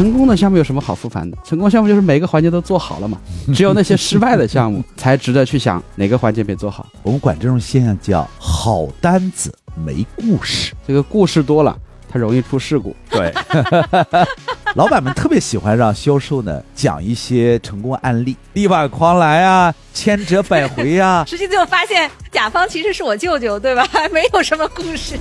成功的项目有什么好复盘的？成功项目就是每个环节都做好了嘛。只有那些失败的项目才值得去想哪个环节没做好。我们管这种现象叫好单子没故事。这个故事多了，它容易出事故。对，老板们特别喜欢让销售呢讲一些成功案例，力挽狂澜啊，千折百回啊。实际最后发现，甲方其实是我舅舅，对吧？没有什么故事。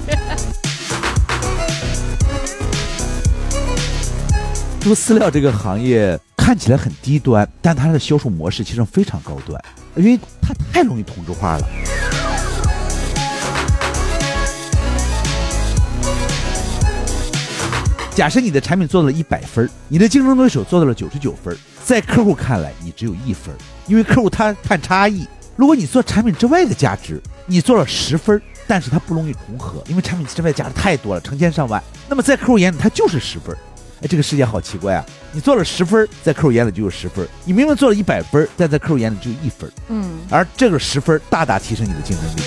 猪饲料这个行业看起来很低端，但它的销售模式其实非常高端，因为它太容易同质化了。假设你的产品做到了一百分，你的竞争对手做到了九十九分，在客户看来你只有一分，因为客户他看差异。如果你做产品之外的价值，你做了十分，但是它不容易重合，因为产品之外价值太多了，成千上万，那么在客户眼里它就是十分。哎，这个世界好奇怪啊！你做了十分，在客户眼里就有十分；你明明做了一百分，但在客户眼里只有一分。嗯，而这个十分大大提升你的竞争力。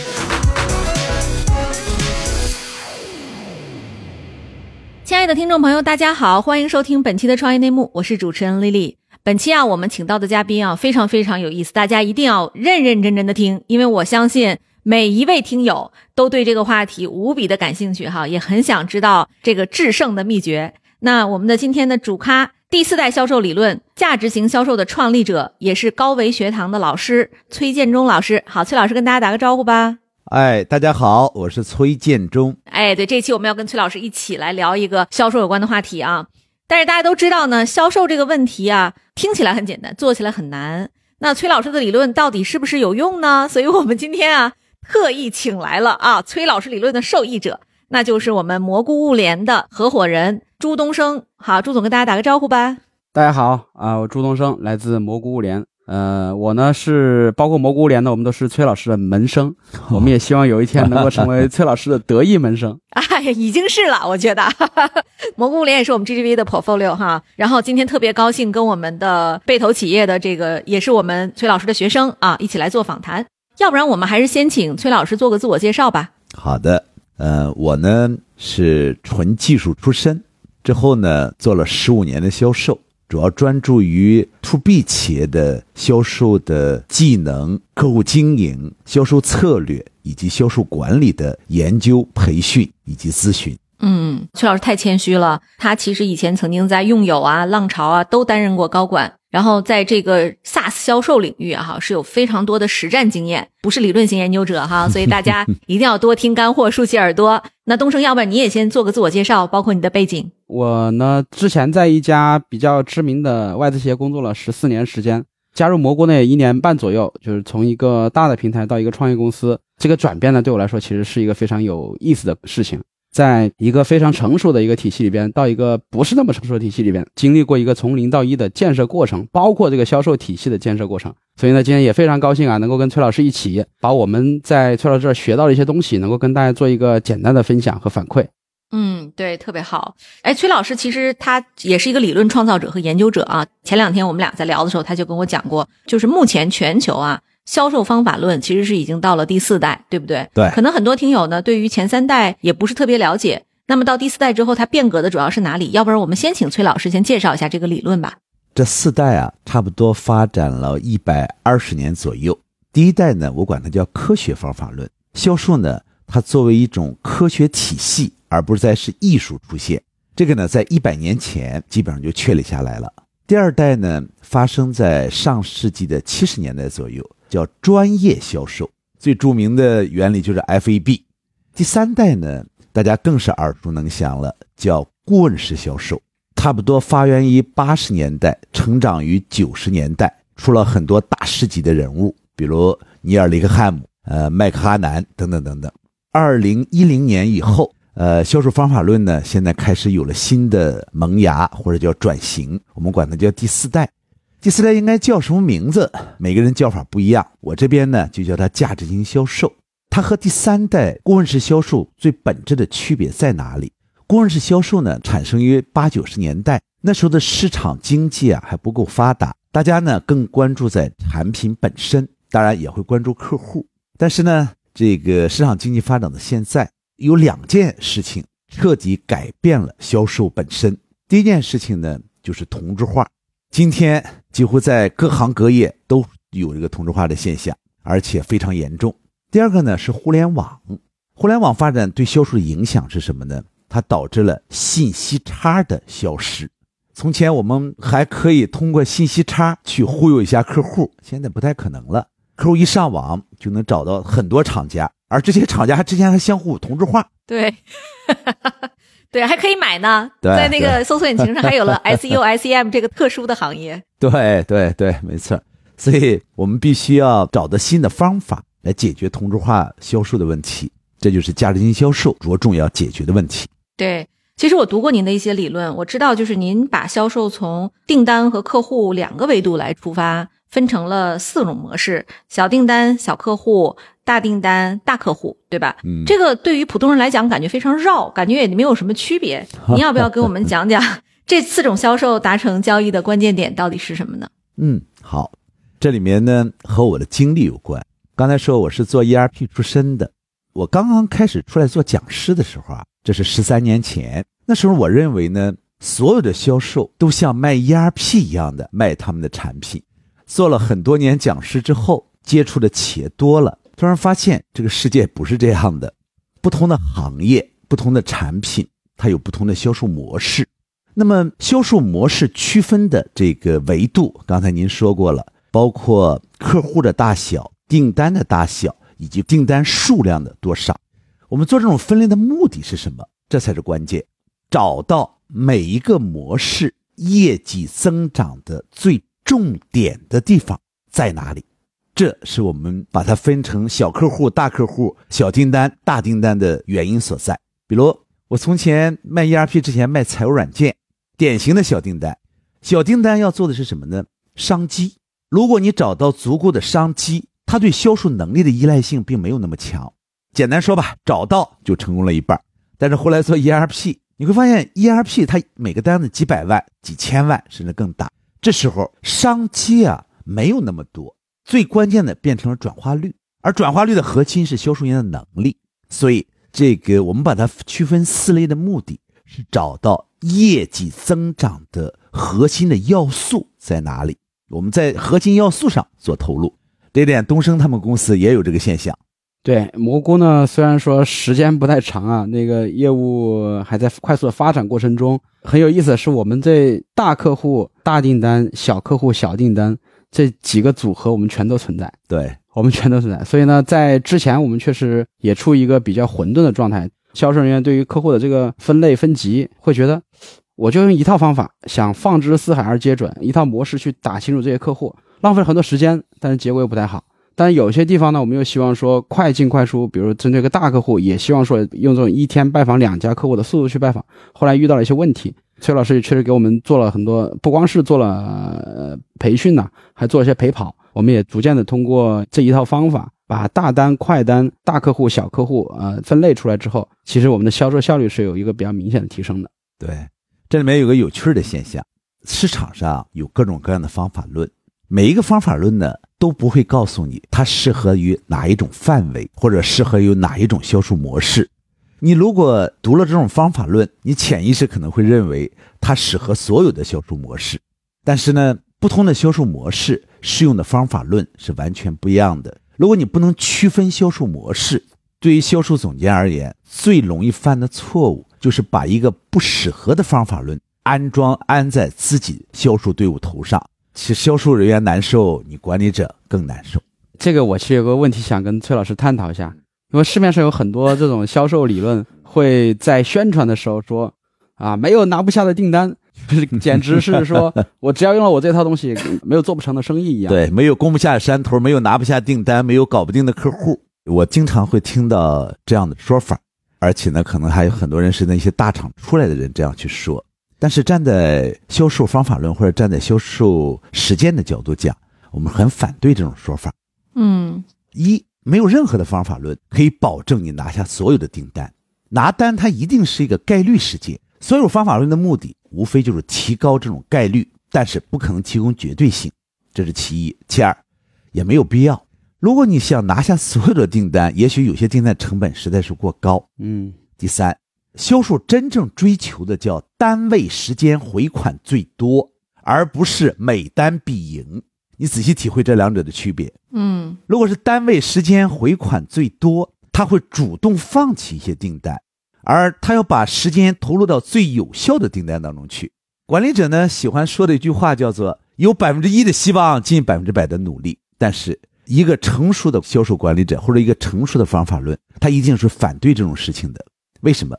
亲爱的听众朋友，大家好，欢迎收听本期的创业内幕，我是主持人丽丽。本期啊，我们请到的嘉宾啊，非常非常有意思，大家一定要认认真真的听，因为我相信每一位听友都对这个话题无比的感兴趣哈，也很想知道这个制胜的秘诀。那我们的今天的主咖，第四代销售理论价值型销售的创立者，也是高维学堂的老师崔建忠老师。好，崔老师跟大家打个招呼吧。哎，大家好，我是崔建忠。哎，对，这期我们要跟崔老师一起来聊一个销售有关的话题啊。但是大家都知道呢，销售这个问题啊，听起来很简单，做起来很难。那崔老师的理论到底是不是有用呢？所以我们今天啊，特意请来了啊，崔老师理论的受益者，那就是我们蘑菇物联的合伙人。朱东升，好，朱总跟大家打个招呼吧。大家好啊，我朱东升来自蘑菇物联，呃，我呢是包括蘑菇物联呢，我们都是崔老师的门生，我们也希望有一天能够成为崔老师的得意门生。哎呀，已经是了，我觉得 蘑菇物联也是我们 GGV 的 portfolio 哈。然后今天特别高兴跟我们的被投企业的这个也是我们崔老师的学生啊，一起来做访谈。要不然我们还是先请崔老师做个自我介绍吧。好的，呃，我呢是纯技术出身。之后呢，做了十五年的销售，主要专注于 to B 企业的销售的技能、客户经营、销售策略以及销售管理的研究、培训以及咨询。嗯，崔老师太谦虚了，他其实以前曾经在用友啊、浪潮啊都担任过高管。然后在这个 SaaS 销售领域啊，哈是有非常多的实战经验，不是理论型研究者哈，所以大家一定要多听干货，竖起耳朵。那东升，要不然你也先做个自我介绍，包括你的背景。我呢，之前在一家比较知名的外资企业工作了十四年时间，加入蘑菇呢一年半左右，就是从一个大的平台到一个创业公司，这个转变呢对我来说其实是一个非常有意思的事情。在一个非常成熟的一个体系里边，到一个不是那么成熟的体系里边，经历过一个从零到一的建设过程，包括这个销售体系的建设过程。所以呢，今天也非常高兴啊，能够跟崔老师一起把我们在崔老师这儿学到的一些东西，能够跟大家做一个简单的分享和反馈。嗯，对，特别好。哎，崔老师其实他也是一个理论创造者和研究者啊。前两天我们俩在聊的时候，他就跟我讲过，就是目前全球啊。销售方法论其实是已经到了第四代，对不对？对。可能很多听友呢，对于前三代也不是特别了解。那么到第四代之后，它变革的主要是哪里？要不然我们先请崔老师先介绍一下这个理论吧。这四代啊，差不多发展了一百二十年左右。第一代呢，我管它叫科学方法论。销售呢，它作为一种科学体系，而不是再是艺术出现。这个呢，在一百年前基本上就确立下来了。第二代呢，发生在上世纪的七十年代左右。叫专业销售，最著名的原理就是 FAB。第三代呢，大家更是耳熟能详了，叫顾问式销售。差不多发源于八十年代，成长于九十年代，出了很多大师级的人物，比如尼尔·雷克汉姆、呃麦克哈南等等等等。二零一零年以后，呃，销售方法论呢，现在开始有了新的萌芽或者叫转型，我们管它叫第四代。第四代应该叫什么名字？每个人叫法不一样。我这边呢就叫它价值型销售。它和第三代顾问式销售最本质的区别在哪里？顾问式销售呢产生于八九十年代，那时候的市场经济啊还不够发达，大家呢更关注在产品本身，当然也会关注客户。但是呢，这个市场经济发展的现在，有两件事情彻底改变了销售本身。第一件事情呢。就是同质化。今天几乎在各行各业都有这个同质化的现象，而且非常严重。第二个呢是互联网，互联网发展对销售的影响是什么呢？它导致了信息差的消失。从前我们还可以通过信息差去忽悠一下客户，现在不太可能了。客户一上网就能找到很多厂家，而这些厂家之间还相互同质化。对，对，还可以买呢。对在那个搜索引擎上还有了 SEO、SEM 这个特殊的行业。对对对，没错。所以我们必须要找到新的方法来解决同质化销售的问题，这就是价值型销售着重要解决的问题。对，其实我读过您的一些理论，我知道就是您把销售从订单和客户两个维度来出发，分成了四种模式：小订单、小客户、大订单、大客户，对吧？嗯这个对于普通人来讲，感觉非常绕，感觉也没有什么区别。您要不要给我们讲讲这四种销售达成交易的关键点到底是什么呢？嗯，好，这里面呢和我的经历有关。刚才说我是做 ERP 出身的，我刚刚开始出来做讲师的时候啊，这是十三年前。那时候我认为呢，所有的销售都像卖 ERP 一样的卖他们的产品。做了很多年讲师之后，接触的企业多了，突然发现这个世界不是这样的。不同的行业、不同的产品，它有不同的销售模式。那么销售模式区分的这个维度，刚才您说过了，包括客户的大小、订单的大小以及订单数量的多少。我们做这种分类的目的是什么？这才是关键。找到每一个模式业绩增长的最重点的地方在哪里？这是我们把它分成小客户、大客户、小订单、大订单的原因所在。比如，我从前卖 ERP 之前卖财务软件，典型的小订单。小订单要做的是什么呢？商机。如果你找到足够的商机，它对销售能力的依赖性并没有那么强。简单说吧，找到就成功了一半。但是后来做 ERP，你会发现 ERP 它每个单子几百万、几千万甚至更大。这时候商机啊没有那么多，最关键的变成了转化率，而转化率的核心是销售员的能力。所以这个我们把它区分四类的目的是找到业绩增长的核心的要素在哪里。我们在核心要素上做投入，这一点东升他们公司也有这个现象。对蘑菇呢，虽然说时间不太长啊，那个业务还在快速的发展过程中。很有意思的是，我们这大客户大订单、小客户小订单这几个组合，我们全都存在，对，我们全都存在。所以呢，在之前我们确实也处于一个比较混沌的状态。销售人员对于客户的这个分类分级，会觉得我就用一套方法，想放之四海而皆准，一套模式去打清楚这些客户，浪费很多时间，但是结果又不太好。但有些地方呢，我们又希望说快进快出，比如针对一个大客户，也希望说用这种一天拜访两家客户的速度去拜访。后来遇到了一些问题，崔老师也确实给我们做了很多，不光是做了、呃、培训呐、还做了一些陪跑。我们也逐渐的通过这一套方法，把大单、快单、大客户、小客户呃分类出来之后，其实我们的销售效率是有一个比较明显的提升的。对，这里面有个有趣的现象，市场上有各种各样的方法论，每一个方法论呢都不会告诉你它适合于哪一种范围，或者适合于哪一种销售模式。你如果读了这种方法论，你潜意识可能会认为它适合所有的销售模式，但是呢，不同的销售模式适用的方法论是完全不一样的。如果你不能区分销售模式，对于销售总监而言，最容易犯的错误就是把一个不适合的方法论安装安在自己销售队伍头上。其实销售人员难受，你管理者更难受。这个我其实有个问题想跟崔老师探讨一下，因为市面上有很多这种销售理论会在宣传的时候说，啊，没有拿不下的订单，就 是简直是说我只要用了我这套东西，没有做不成的生意一样。对，没有攻不下山头，没有拿不下订单，没有搞不定的客户。我经常会听到这样的说法，而且呢，可能还有很多人是那些大厂出来的人这样去说。但是站在销售方法论或者站在销售实践的角度讲，我们很反对这种说法。嗯一，没有任何的方法论可以保证你拿下所有的订单，拿单它一定是一个概率事件。所有方法论的目的无非就是提高这种概率，但是不可能提供绝对性，这是其一。其二，也没有必要。如果你想拿下所有的订单，也许有些订单成本实在是过高。嗯，第三，销售真正追求的叫单位时间回款最多，而不是每单必赢。你仔细体会这两者的区别。嗯如果是单位时间回款最多，他会主动放弃一些订单，而他要把时间投入到最有效的订单当中去。管理者呢喜欢说的一句话叫做“有百分之一的希望，尽百分之百的努力”。但是一个成熟的销售管理者或者一个成熟的方法论，他一定是反对这种事情的。为什么？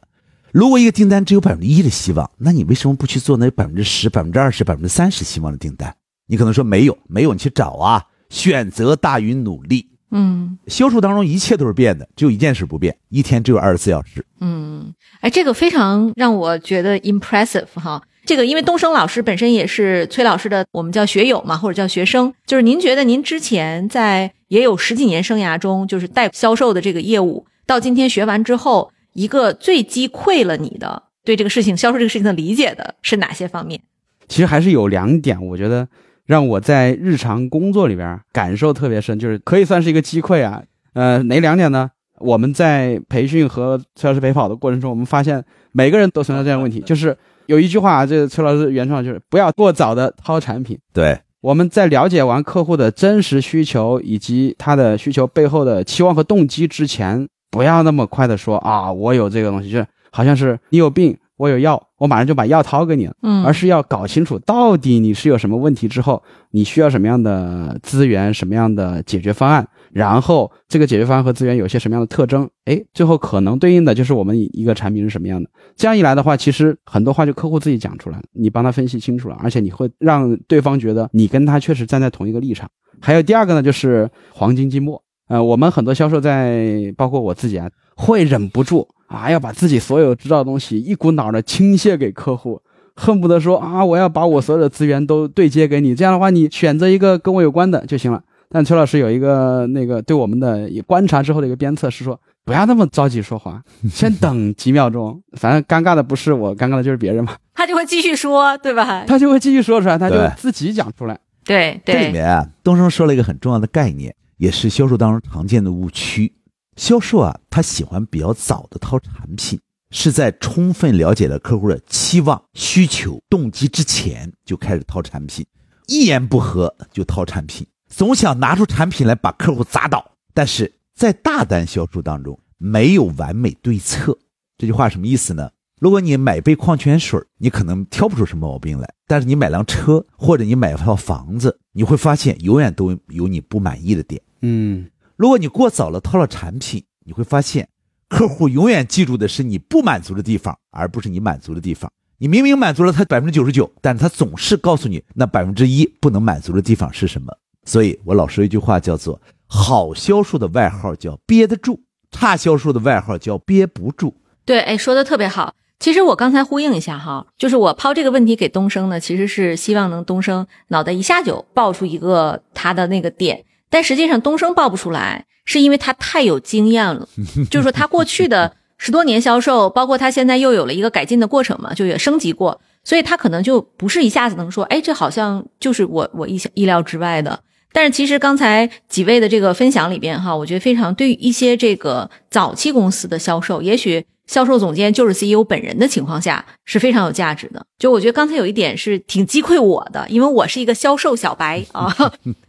如果一个订单只有百分之一的希望，那你为什么不去做那百分之十、百分之二十、百分之三十希望的订单？你可能说没有，没有，你去找啊。选择大于努力。嗯销售当中一切都是变的，只有一件事不变，一天只有二十四小时。嗯，哎，这个非常让我觉得 impressive 哈。这个因为东升老师本身也是崔老师的，我们叫学友嘛，或者叫学生。就是您觉得您之前在也有十几年生涯中，就是带销售的这个业务，到今天学完之后，一个最击溃了你的对这个事情销售这个事情的理解的是哪些方面？其实还是有两点，我觉得让我在日常工作里边感受特别深，就是可以算是一个击溃啊。呃，哪两点呢？我们在培训和崔老师陪跑的过程中，我们发现每个人都存在这样的问题，就是有一句话，这个崔老师原创就是不要过早的掏产品。对，我们在了解完客户的真实需求以及他的需求背后的期望和动机之前，不要那么快的说啊，我有这个东西，就是好像是你有病，我有药，我马上就把药掏给你了。嗯而是要搞清楚到底你是有什么问题之后，你需要什么样的资源、什么样的解决方案，然后这个解决方案和资源有些什么样的特征，哎，最后可能对应的就是我们一个产品是什么样的。这样一来的话，其实很多话就客户自己讲出来了，你帮他分析清楚了，而且你会让对方觉得你跟他确实站在同一个立场。还有第二个呢，就是黄金积木。呃，我们很多销售在，包括我自己啊，会忍不住啊，要把自己所有知道的东西一股脑的倾泻给客户，恨不得说啊，我要把我所有的资源都对接给你。这样的话，你选择一个跟我有关的就行了。但崔老师有一个那个对我们的观察之后的一个鞭策是说，不要那么着急说话，先等几秒钟。反正尴尬的不是我，尴尬的就是别人嘛。他就会继续说，对吧？他就会继续说出来，他就对自己讲出来。对这里，面啊，东升说了一个很重要的概念，也是销售当中常见的误区。销售啊，他喜欢比较早的掏产品，是在充分了解了客户的期望、需求、动机之前就开始掏产品，一言不合就掏产品，总想拿出产品来把客户砸倒。但是在大单销售当中，没有完美对策。这句话什么意思呢？如果你买杯矿泉水，你可能挑不出什么毛病来；但是你买辆车或者你买套房子，你会发现永远都有你不满意的点。嗯，如果你过早了套了产品，你会发现客户永远记住的是你不满足的地方，而不是你满足的地方。你明明满足了他百分之九十九，但是他总是告诉你那百分之一不能满足的地方是什么。所以我老说一句话叫做：好销售的外号叫憋得住，差销售的外号叫憋不住。对，哎，说的特别好。其实我刚才呼应一下哈，就是我抛这个问题给东升呢，其实是希望能东升脑袋一下就爆出一个他的那个点，但实际上东升爆不出来，是因为他太有经验了，就是说他过去的十多年销售，包括他现在又有了一个改进的过程嘛，就也升级过，所以他可能就不是一下子能说，哎，这好像就是我我意想意料之外的。但是其实刚才几位的这个分享里边哈，我觉得非常对于一些这个早期公司的销售，也许销售总监就是 CEO 本人的情况下是非常有价值的。就我觉得刚才有一点是挺击溃我的，因为我是一个销售小白 啊，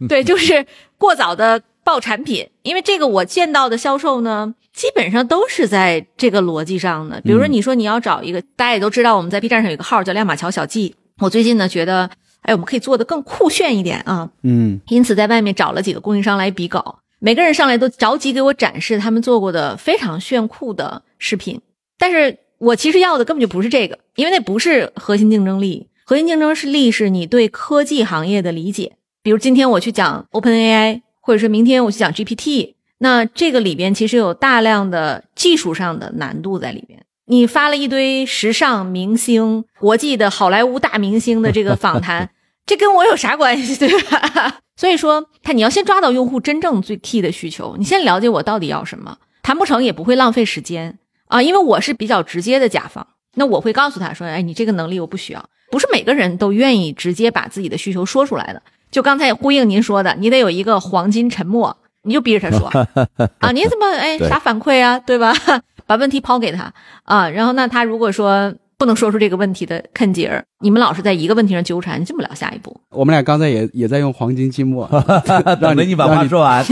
对，就是过早的报产品，因为这个我见到的销售呢，基本上都是在这个逻辑上的。比如说你说你要找一个，大家也都知道，我们在 B 站上有一个号叫亮马桥小记，我最近呢觉得。哎，我们可以做的更酷炫一点啊！嗯，因此在外面找了几个供应商来比稿，每个人上来都着急给我展示他们做过的非常炫酷的视频。但是我其实要的根本就不是这个，因为那不是核心竞争力。核心竞争是力是你对科技行业的理解。比如今天我去讲 OpenAI，或者是明天我去讲 GPT，那这个里边其实有大量的技术上的难度在里边。你发了一堆时尚明星、国际的好莱坞大明星的这个访谈。这跟我有啥关系，对吧？所以说，他你要先抓到用户真正最 key 的需求，你先了解我到底要什么，谈不成也不会浪费时间啊，因为我是比较直接的甲方，那我会告诉他说，哎，你这个能力我不需要，不是每个人都愿意直接把自己的需求说出来的。就刚才呼应您说的，你得有一个黄金沉默，你就逼着他说 啊，你怎么哎啥反馈啊，对吧？把问题抛给他啊，然后那他如果说不能说出这个问题的坑节儿，你们老是在一个问题上纠缠，进不了下一步。我们俩刚才也也在用黄金静默，等着你把话说完。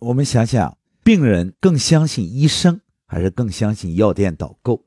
我们想想，病人更相信医生，还是更相信药店导购？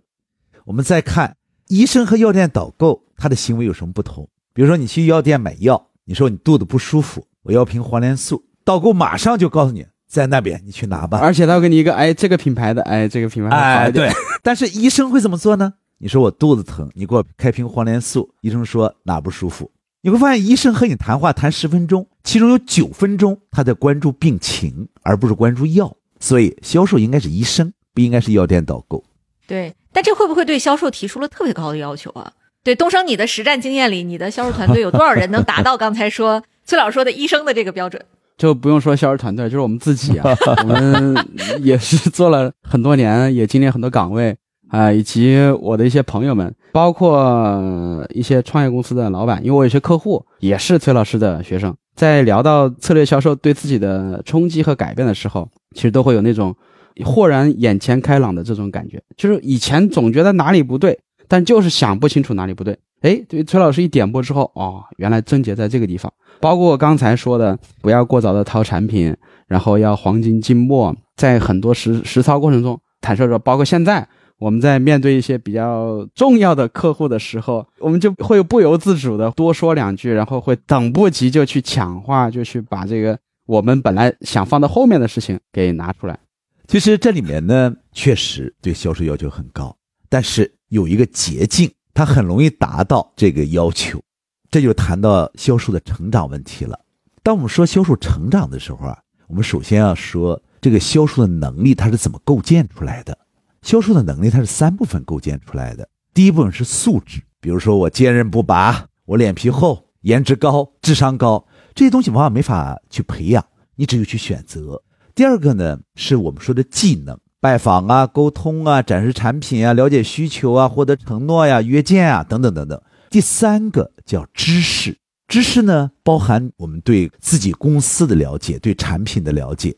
我们再看医生和药店导购他的行为有什么不同？比如说，你去药店买药，你说你肚子不舒服，我要瓶黄连素，导购马上就告诉你在那边，你去拿吧。而且他会给你一个，哎，这个品牌的，哎，这个品牌的好哎，对。但是医生会怎么做呢？你说我肚子疼，你给我开瓶黄连素，医生说哪不舒服？你会发现，医生和你谈话谈十分钟，其中有九分钟他在关注病情，而不是关注药。所以，销售应该是医生，不应该是药店导购。对，但这会不会对销售提出了特别高的要求啊？对，东升，你的实战经验里，你的销售团队有多少人能达到刚才说崔老师说的医生的这个标准？就不用说销售团队，就是我们自己啊，我们也是做了很多年，也经历很多岗位啊、以及我的一些朋友们，包括呃一些创业公司的老板，因为我有些客户也是崔老师的学生，在聊到策略销售对自己的冲击和改变的时候，其实都会有那种豁然眼前开朗的这种感觉，就是以前总觉得哪里不对，但就是想不清楚哪里不对。哎，对崔老师一点拨之后，哦，原来症结在这个地方。包括刚才说的，不要过早的掏产品，然后要黄金静默，在很多实实操过程中，坦率说，包括现在我们在面对一些比较重要的客户的时候，我们就会不由自主的多说两句，然后会等不及就去抢话，就去把这个我们本来想放到后面的事情给拿出来。其实这里面呢，确实对销售要求很高，但是有一个捷径，它很容易达到这个要求。这就谈到销售的成长问题了。当我们说销售成长的时候啊，我们首先要说这个销售的能力它是怎么构建出来的。销售的能力它是三部分构建出来的。第一部分是素质，比如说我坚韧不拔，我脸皮厚，颜值高，智商高，这些东西往往没法去培养，你只有去选择。第二个呢，是我们说的技能，拜访啊、沟通啊、展示产品啊、了解需求啊、获得承诺呀、约见啊等等等等。第三个叫知识，知识呢包含我们对自己公司的了解，对产品的了解。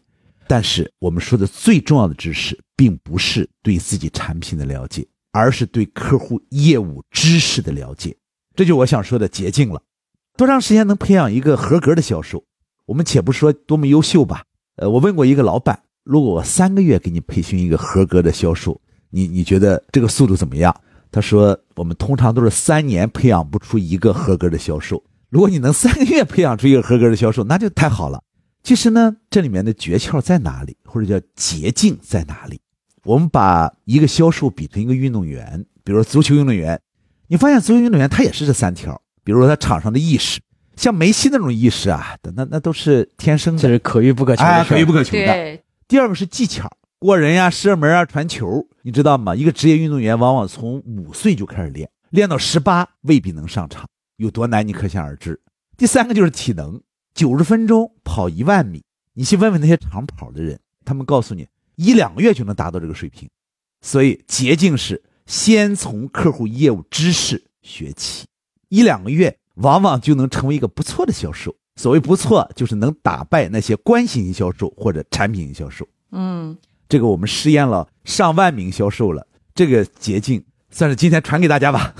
但是我们说的最重要的知识，并不是对自己产品的了解，而是对客户业务知识的了解。这就我想说的捷径了。多长时间能培养一个合格的销售？我们且不说多么优秀吧。呃，我问过一个老板，如果我三个月给你培训一个合格的销售，你你觉得这个速度怎么样？他说：“我们通常都是三年培养不出一个合格的销售。如果你能三个月培养出一个合格的销售，那就太好了。其实呢，这里面的诀窍在哪里，或者叫捷径在哪里？我们把一个销售比成一个运动员，比如说足球运动员，你发现足球运动员他也是这三条，比如说他场上的意识，像梅西那种意识啊，那那都是天生的，这是可遇不可求的哎，可遇不可求的。对，第二个是技巧，过人呀、射门啊、传球，你知道吗？一个职业运动员往往从五岁就开始练，练到十八未必能上场，有多难你可想而知。第三个就是体能，九十分钟跑一万米，你去问问那些长跑的人，他们告诉你一两个月就能达到这个水平。所以捷径是先从客户业务知识学起，一两个月往往就能成为一个不错的销售。所谓不错，就是能打败那些关系型销售或者产品型销售。嗯，这个我们试验了上万名销售了，这个捷径算是今天传给大家吧。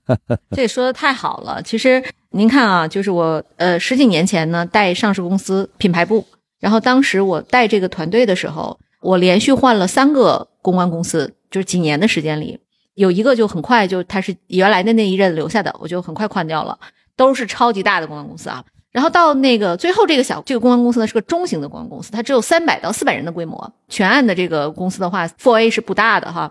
这说的太好了。其实您看啊，就是我呃十几年前呢带上市公司品牌部，然后当时我带这个团队的时候，我连续换了三个公关公司，就是几年的时间里，有一个就很快就他是原来的那一任留下的，我就很快换掉了，都是超级大的公关公司啊。然后到那个最后这个小这个公关公司呢是个中型的公关公司，它只有三百到四百人的规模，全案的这个公司的话，Four A 是不大的哈。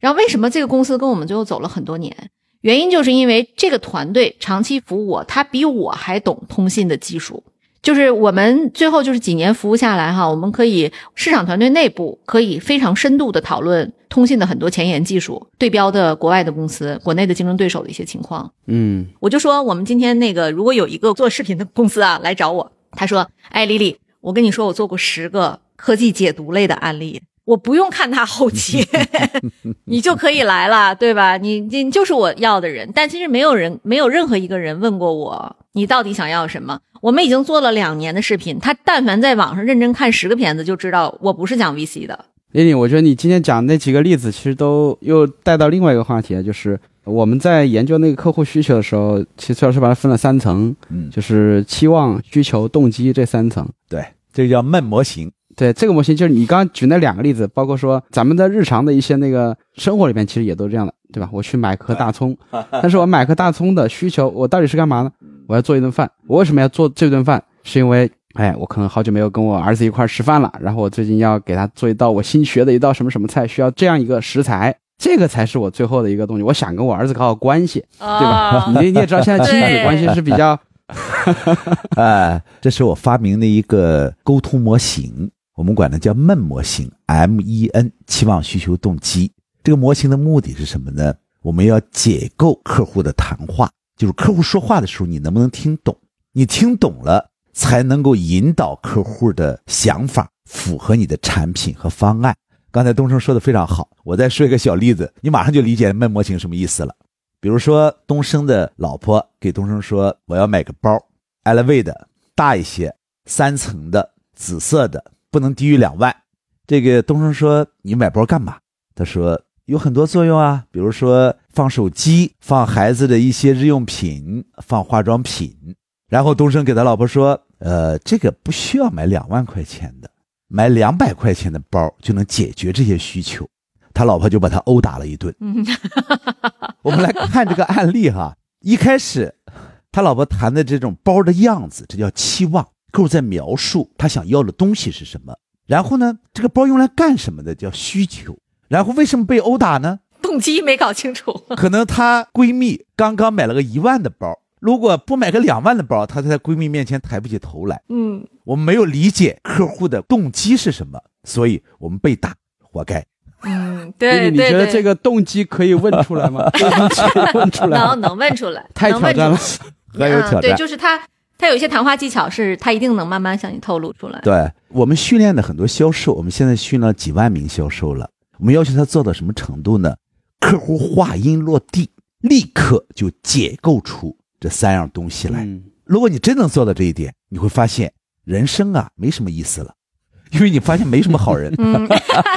然后为什么这个公司跟我们最后走了很多年？原因就是因为这个团队长期服务我，他比我还懂通信的技术。就是我们最后就是几年服务下来哈，我们可以市场团队内部可以非常深度的讨论通信的很多前沿技术，对标的国外的公司、国内的竞争对手的一些情况。嗯，我就说，我们今天那个如果有一个做视频的公司啊来找我，他说：“哎，丽丽，我跟你说，我做过十个科技解读类的案例，我不用看他后期，你就可以来了，对吧？你你就是我要的人。但其实没有人，没有任何一个人问过我，你到底想要什么？我们已经做了两年的视频，他但凡在网上认真看十个片子，就知道我不是讲 VC 的。丽丽，我觉得你今天讲那几个例子，其实都又带到另外一个话题，就是我们在研究那个客户需求的时候，其实崔老师把它分了三层，嗯，就是期望、需求、动机这三层。对，这个叫闷模型。对这个模型，就是你刚刚举那两个例子，包括说咱们在日常的一些那个生活里面，其实也都这样的，对吧？我去买颗大葱，但是我买颗大葱的需求，我到底是干嘛呢？我要做一顿饭。我为什么要做这顿饭？是因为，哎，我可能好久没有跟我儿子一块儿吃饭了，然后我最近要给他做一道我新学的一道什么什么菜，需要这样一个食材，这个才是我最后的一个东西。我想跟我儿子搞好关系，对吧？你你也知道，现在亲子关系是比较，哎，这是我发明的一个沟通模型。我们管它叫闷模型，M E N，期望、需求、动机。这个模型的目的是什么呢？我们要解构客户的谈话，就是客户说话的时候，你能不能听懂？你听懂了，才能够引导客户的想法符合你的产品和方案。刚才东升说的非常好，我再说一个小例子，你马上就理解卖模型什么意思了。比如说，东升的老婆给东升说：“我要买个包，LV 的，大一些，三层的，紫色的。”不能低于两万。这个东升说：“你买包干嘛？”他说：“有很多作用啊，比如说放手机，放孩子的一些日用品，放化妆品。”然后东升给他老婆说：“呃，这个不需要买两万块钱的，买两百块钱的包就能解决这些需求。”他老婆就把他殴打了一顿。我们来看这个案例哈，一开始他老婆谈的这种包的样子，这叫期望。客户在描述他想要的东西是什么，然后呢，这个包用来干什么的叫需求，然后为什么被殴打呢？动机没搞清楚。可能她闺蜜刚刚买了个一万的包，如果不买个两万的包，她在闺蜜面前抬不起头来。嗯，我们没有理解客户的动机是什么，所以我们被打，活该。嗯，对，你觉得这个动机可以问出来吗？问出来，能能问出来，太挑战了，很有挑战。对，就是他。他有一些谈话技巧，是他一定能慢慢向你透露出来。对我们训练的很多销售，我们现在训了几万名销售了。我们要求他做到什么程度呢？客户话音落地，立刻就解构出这三样东西来。如果你真能做到这一点，你会发现人生啊没什么意思了。因为你发现没什么好人，嗯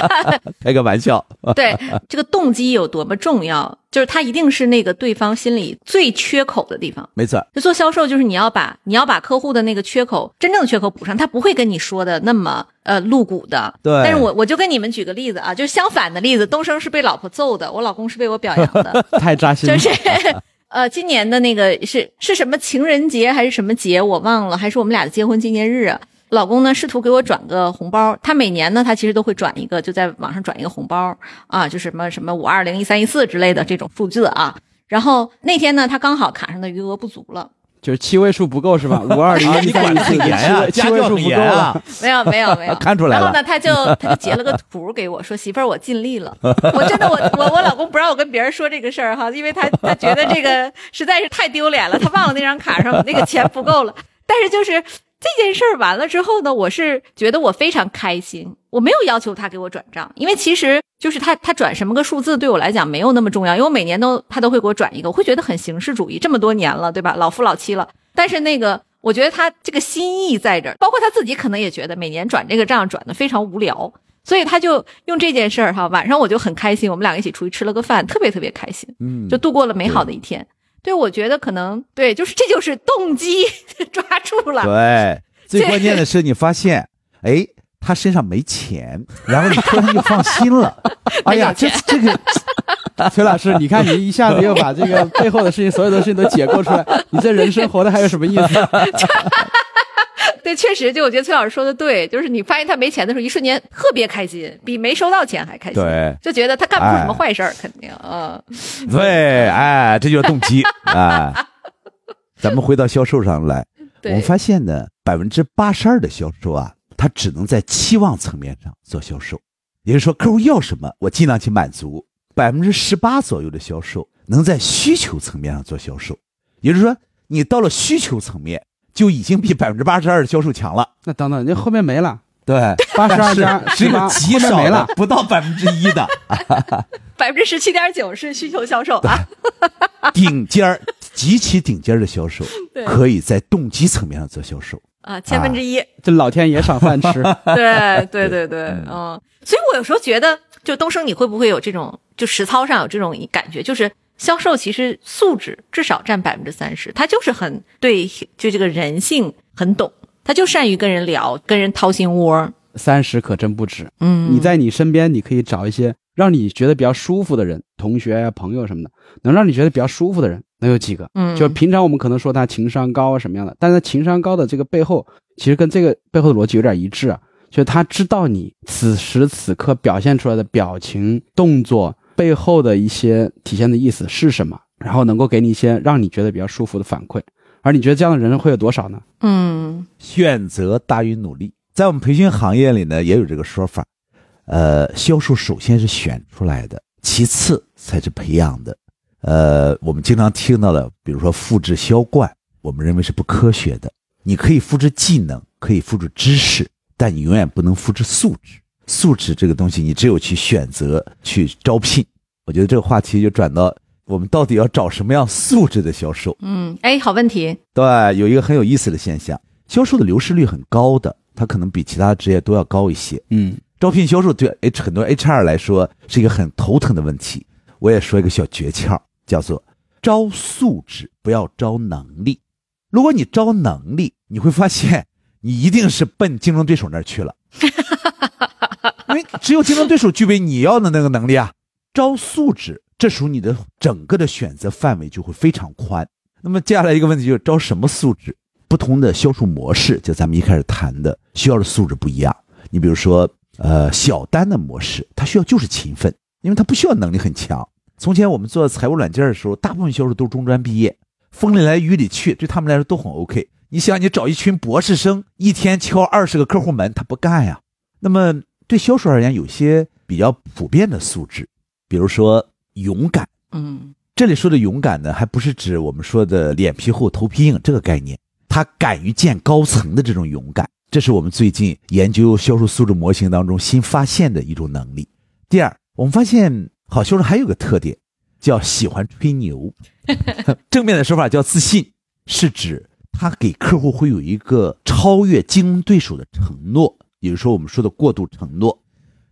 开个玩笑。对这个动机有多么重要，就是他一定是那个对方心里最缺口的地方。没错，就做销售，就是你要把你要把客户的那个缺口，真正的缺口补上。他不会跟你说的那么呃露骨的。对。但是我我就跟你们举个例子啊，就是相反的例子。东升是被老婆揍的，我老公是被我表扬的。太扎心了。就是 呃，今年的那个是是什么情人节还是什么节，我忘了，还是我们俩的结婚纪念日啊？老公呢试图给我转个红包，他每年呢他其实都会转一个，就在网上转一个红包啊，就什么什么五二零一三一四之类的这种数字啊。然后那天呢他刚好卡上的余额不足了，就是七位数不够是吧？五二零一三一四，七位数不够啊？没有没有 没有，看出来了。然后呢他就他就截了个图给我说媳妇儿我尽力了，我真的我我我老公不让我跟别人说这个事儿哈，因为他他觉得这个实在是太丢脸了，他忘了那张卡上那个钱不够了，但是就是。这件事儿完了之后呢，我是觉得我非常开心。我没有要求他给我转账，因为其实就是他他转什么个数字对我来讲没有那么重要，因为我每年都他都会给我转一个，我会觉得很形式主义。这么多年了，对吧？老夫老妻了，但是那个我觉得他这个心意在这儿，包括他自己可能也觉得每年转这个账转的非常无聊，所以他就用这件事儿哈，晚上我就很开心，我们两个一起出去吃了个饭，特别特别开心，嗯，就度过了美好的一天。对，我觉得可能对，就是这就是动机 抓住了，对。最关键的是，你发现，哎，他身上没钱，然后你突然就放心了。哎呀，这这个，崔老师，你看你一下子又把这个背后的事情，所有的事情都解构出来，你这人生活的还有什么意思？对，确实，就我觉得崔老师说的对，就是你发现他没钱的时候，一瞬间特别开心，比没收到钱还开心。对，就觉得他干不出什么坏事儿，肯定嗯。对，哎，这就是动机啊。咱们回到销售上来。我们发现呢，百分之八十二的销售啊，他只能在期望层面上做销售，也就是说，客户要什么，我尽量去满足。百分之十八左右的销售能在需求层面上做销售，也就是说，你到了需求层面，就已经比百分之八十二的销售强了。那等等，那后面没了。对，八十二家只有极少没了，不到百分之一的，百分之十七点九是需求销售啊，顶尖儿。极其顶尖的销售，可以在动机层面上做销售。啊，千分之一，这老天爷赏饭吃。对 对对。对，嗯，所以我有时候觉得，就东升，你会不会有这种，就实操上有这种感觉，就是销售其实素质至少占百分之三十，他就是很对，就这个人性很懂，他就善于跟人聊，跟人掏心窝。三十可真不止，嗯，你在你身边，你可以找一些让你觉得比较舒服的人，同学呀、朋友什么的，能让你觉得比较舒服的人，能有几个？嗯，就平常我们可能说他情商高啊什么样的，但是情商高的这个背后，其实跟这个背后的逻辑有点一致啊，就是他知道你此时此刻表现出来的表情、动作背后的一些体现的意思是什么，然后能够给你一些让你觉得比较舒服的反馈。而你觉得这样的人会有多少呢？嗯，选择大于努力。在我们培训行业里呢，也有这个说法，呃，销售首先是选出来的，其次才是培养的。呃，我们经常听到的，比如说复制销冠，我们认为是不科学的。你可以复制技能，可以复制知识，但你永远不能复制素质。素质这个东西，你只有去选择去招聘。我觉得这个话题就转到我们到底要找什么样素质的销售。嗯，哎，好问题。对，有一个很有意思的现象，销售的流失率很高的。他可能比其他职业都要高一些。嗯，招聘销售对 H 很多 HR 来说是一个很头疼的问题。我也说一个小诀窍，叫做招素质，不要招能力。如果你招能力，你会发现你一定是奔竞争对手那儿去了，因为只有竞争对手具备你要的那个能力啊。招素质，这时候你的整个的选择范围就会非常宽。那么接下来一个问题就是招什么素质？不同的销售模式，就咱们一开始谈的，需要的素质不一样。你比如说，呃，小单的模式，它需要就是勤奋，因为它不需要能力很强。从前我们做财务软件的时候，大部分销售都是中专毕业，风里来雨里去，对他们来说都很 OK。你想，你找一群博士生，一天敲二十个客户门，他不干呀。那么对销售而言，有些比较普遍的素质，比如说勇敢。嗯，这里说的勇敢呢，还不是指我们说的脸皮厚、头皮硬这个概念。他敢于见高层的这种勇敢，这是我们最近研究销售素质模型当中新发现的一种能力。第二，我们发现好销售还有个特点，叫喜欢吹牛。正面的说法叫自信，是指他给客户会有一个超越竞争对手的承诺，也就是说我们说的过度承诺。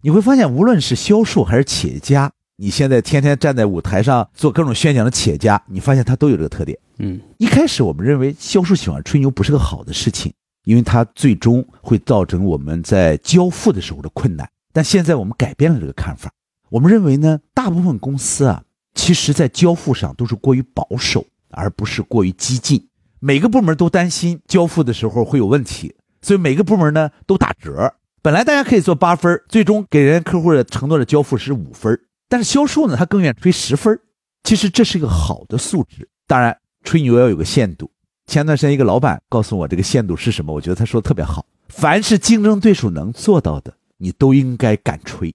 你会发现，无论是销售还是企业家，你现在天天站在舞台上做各种宣讲的企业家，你发现他都有这个特点。嗯，一开始我们认为销售喜欢吹牛不是个好的事情，因为它最终会造成我们在交付的时候的困难。但现在我们改变了这个看法，我们认为呢，大部分公司啊，其实在交付上都是过于保守，而不是过于激进。每个部门都担心交付的时候会有问题，所以每个部门呢都打折。本来大家可以做八分，最终给人客户的承诺的交付是五分，但是销售呢，他更愿吹十分。其实这是一个好的素质，当然。吹牛要有个限度。前段时间一个老板告诉我这个限度是什么，我觉得他说的特别好。凡是竞争对手能做到的，你都应该敢吹。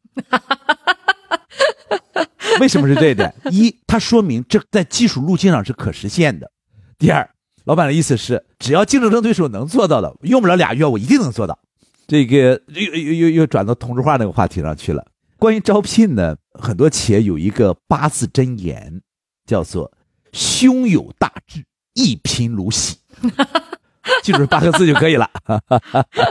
为什么是这一点？一，他说明这在技术路径上是可实现的。第二，老板的意思是，只要竞争对手能做到的，用不了俩月，我一定能做到。这个又又又又转到同质化那个话题上去了。关于招聘呢，很多企业有一个八字真言，叫做。胸有大志，一贫如洗，记住这八个字就可以了。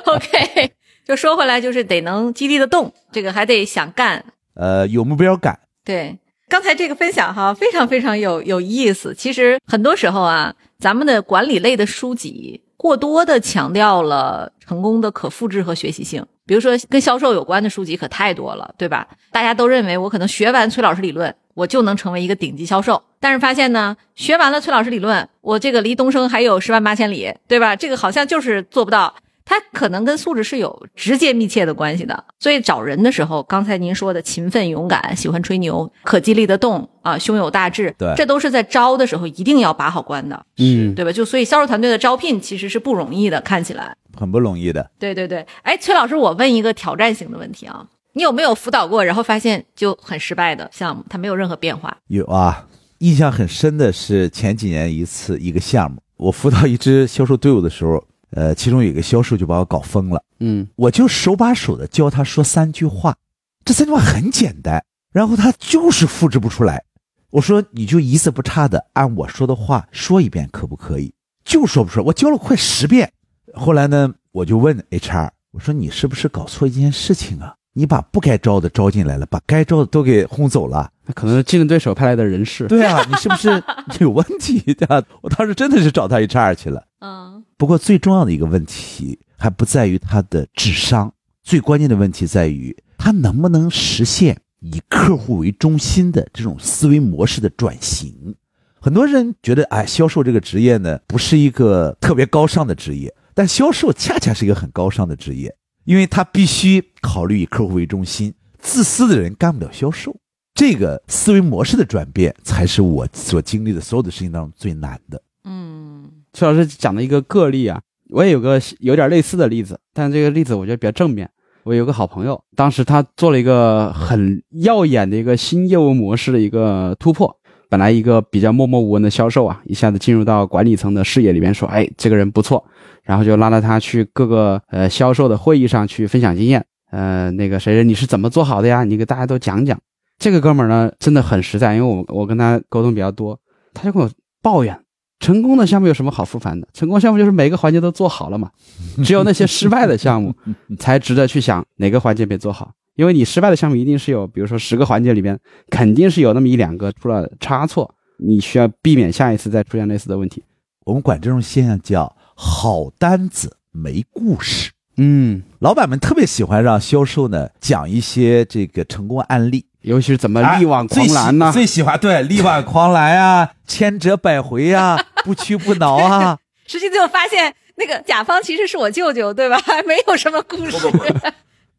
OK，就说回来，就是得能激励的动，这个还得想干，呃，有目标感。对，刚才这个分享哈，非常非常有有意思。其实很多时候啊，咱们的管理类的书籍过多的强调了成功的可复制和学习性。比如说跟销售有关的书籍可太多了，对吧？大家都认为我可能学完崔老师理论，我就能成为一个顶级销售。但是发现呢，学完了崔老师理论，我这个离东升还有十万八千里，对吧？这个好像就是做不到。它可能跟素质是有直接密切的关系的。所以找人的时候，刚才您说的勤奋、勇敢、喜欢吹牛、可激励得动啊、胸有大志，对，这都是在招的时候一定要把好关的，嗯，对吧？就所以销售团队的招聘其实是不容易的，看起来。很不容易的，对对对，哎，崔老师，我问一个挑战型的问题啊，你有没有辅导过，然后发现就很失败的项目，它没有任何变化？有啊，印象很深的是前几年一次一个项目，我辅导一支销售队伍的时候，呃，其中有一个销售就把我搞疯了，嗯，我就手把手的教他说三句话，这三句话很简单，然后他就是复制不出来，我说你就一字不差的按我说的话说一遍可不可以？就说不出来，我教了快十遍。后来呢，我就问 HR，我说你是不是搞错一件事情啊？你把不该招的招进来了，把该招的都给轰走了。那可能是竞争对手派来的人士。对啊，你是不是 有问题的？我当时真的是找他 HR 去了。嗯不过最重要的一个问题还不在于他的智商，最关键的问题在于他能不能实现以客户为中心的这种思维模式的转型。很多人觉得，哎，销售这个职业呢，不是一个特别高尚的职业，但销售恰恰是一个很高尚的职业，因为他必须考虑以客户为中心。自私的人干不了销售，这个思维模式的转变，才是我所经历的所有的事情当中最难的。嗯崔老师讲的一个个例啊，我也有个有点类似的例子，但这个例子我觉得比较正面。我有个好朋友，当时他做了一个很耀眼的一个新业务模式的一个突破。本来一个比较默默无闻的销售啊，一下子进入到管理层的视野里面，说：“哎，这个人不错。”然后就拉着他去各个呃销售的会议上去分享经验。呃，那个谁，你是怎么做好的呀？你给大家都讲讲。这个哥们儿呢，真的很实在，因为我我跟他沟通比较多，他就跟我抱怨。成功的项目有什么好复盘的？成功项目就是每个环节都做好了嘛。只有那些失败的项目，才值得去想哪个环节没做好。因为你失败的项目一定是有，比如说十个环节里边，肯定是有那么一两个出了差错，你需要避免下一次再出现类似的问题。我们管这种现象叫“好单子没故事”。嗯，老板们特别喜欢让销售呢讲一些这个成功案例，尤其是怎么力挽狂澜呢、啊最喜最喜欢对力挽狂澜啊，千折百回啊，不屈不挠啊。实际最后发现，那个甲方其实是我舅舅，对吧？没有什么故事。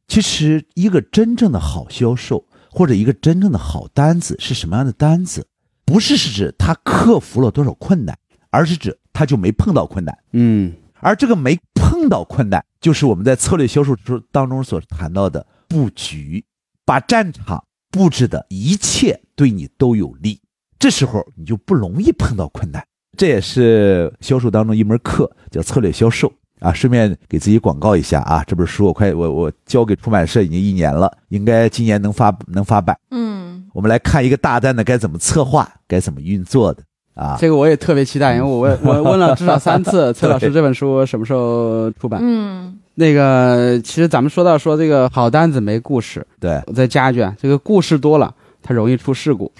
其实，一个真正的好销售，或者一个真正的好单子是什么样的单子？不是是指他克服了多少困难，而是指他就没碰到困难。嗯，而这个没碰到困难，就是我们在策略销售当中所谈到的布局，把战场布置的一切对你都有利，这时候你就不容易碰到困难。这也是销售当中一门课，叫策略销售啊。顺便给自己广告一下啊，这本书我快我我交给出版社已经一年了，应该今年能发能发版。嗯，我们来看一个大单的该怎么策划，该怎么运作的啊。这个我也特别期待，因为我问我问了至少三次 崔老师这本书什么时候出版。嗯，那个其实咱们说到说这个好单子没故事，对我再加一句啊，这个故事多了，它容易出事故。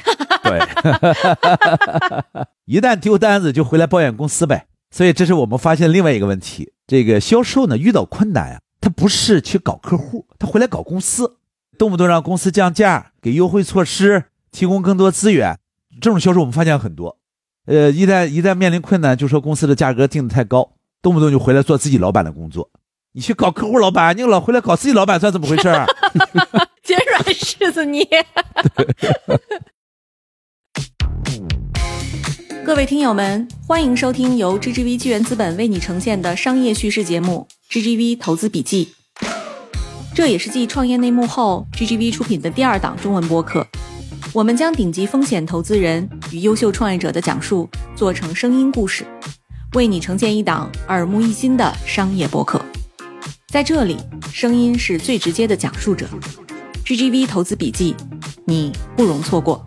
对，一旦丢单子就回来抱怨公司呗。所以这是我们发现另外一个问题：这个销售呢遇到困难呀、他不是去搞客户，他回来搞公司，动不动让公司降价、给优惠措施、提供更多资源。这种销售我们发现很多。呃，一旦一旦面临困难，就说公司的价格定的太高，动不动就回来做自己老板的工作。你去搞客户老板，你老回来搞自己老板，算怎么回事啊？尖软柿子捏。各位听友们，欢迎收听由 GGV 纪元资本为你呈现的商业叙事节目《GGV 投资笔记》，这也是继创业内幕后 GGV 出品的第二档中文播客。我们将顶级风险投资人与优秀创业者的讲述做成声音故事，为你呈现一档耳目一新的商业播客。在这里，声音是最直接的讲述者。GGV 投资笔记，你不容错过。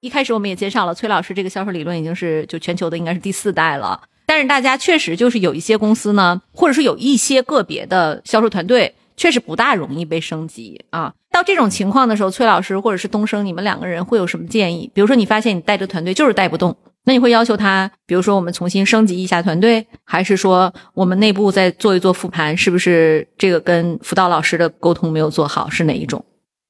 一开始我们也介绍了，崔老师这个销售理论已经是就全球的应该是第四代了。但是大家确实就是有一些公司呢，或者是有一些个别的销售团队，确实不大容易被升级啊。到这种情况的时候，崔老师或者是东升，你们两个人会有什么建议？比如说你发现你带着团队就是带不动，那你会要求他，比如说我们重新升级一下团队，还是说我们内部再做一做复盘，是不是这个跟辅导老师的沟通没有做好，是哪一种？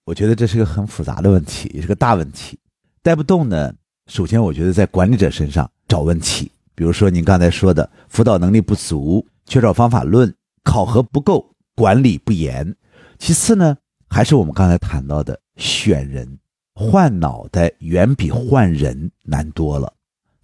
我觉得这是个很复杂的问题，也是个大问题。带不动呢，首先我觉得在管理者身上找问题，比如说您刚才说的辅导能力不足、缺少方法论、考核不够、管理不严。其次呢，还是我们刚才谈到的选人，换脑袋远比换人难多了，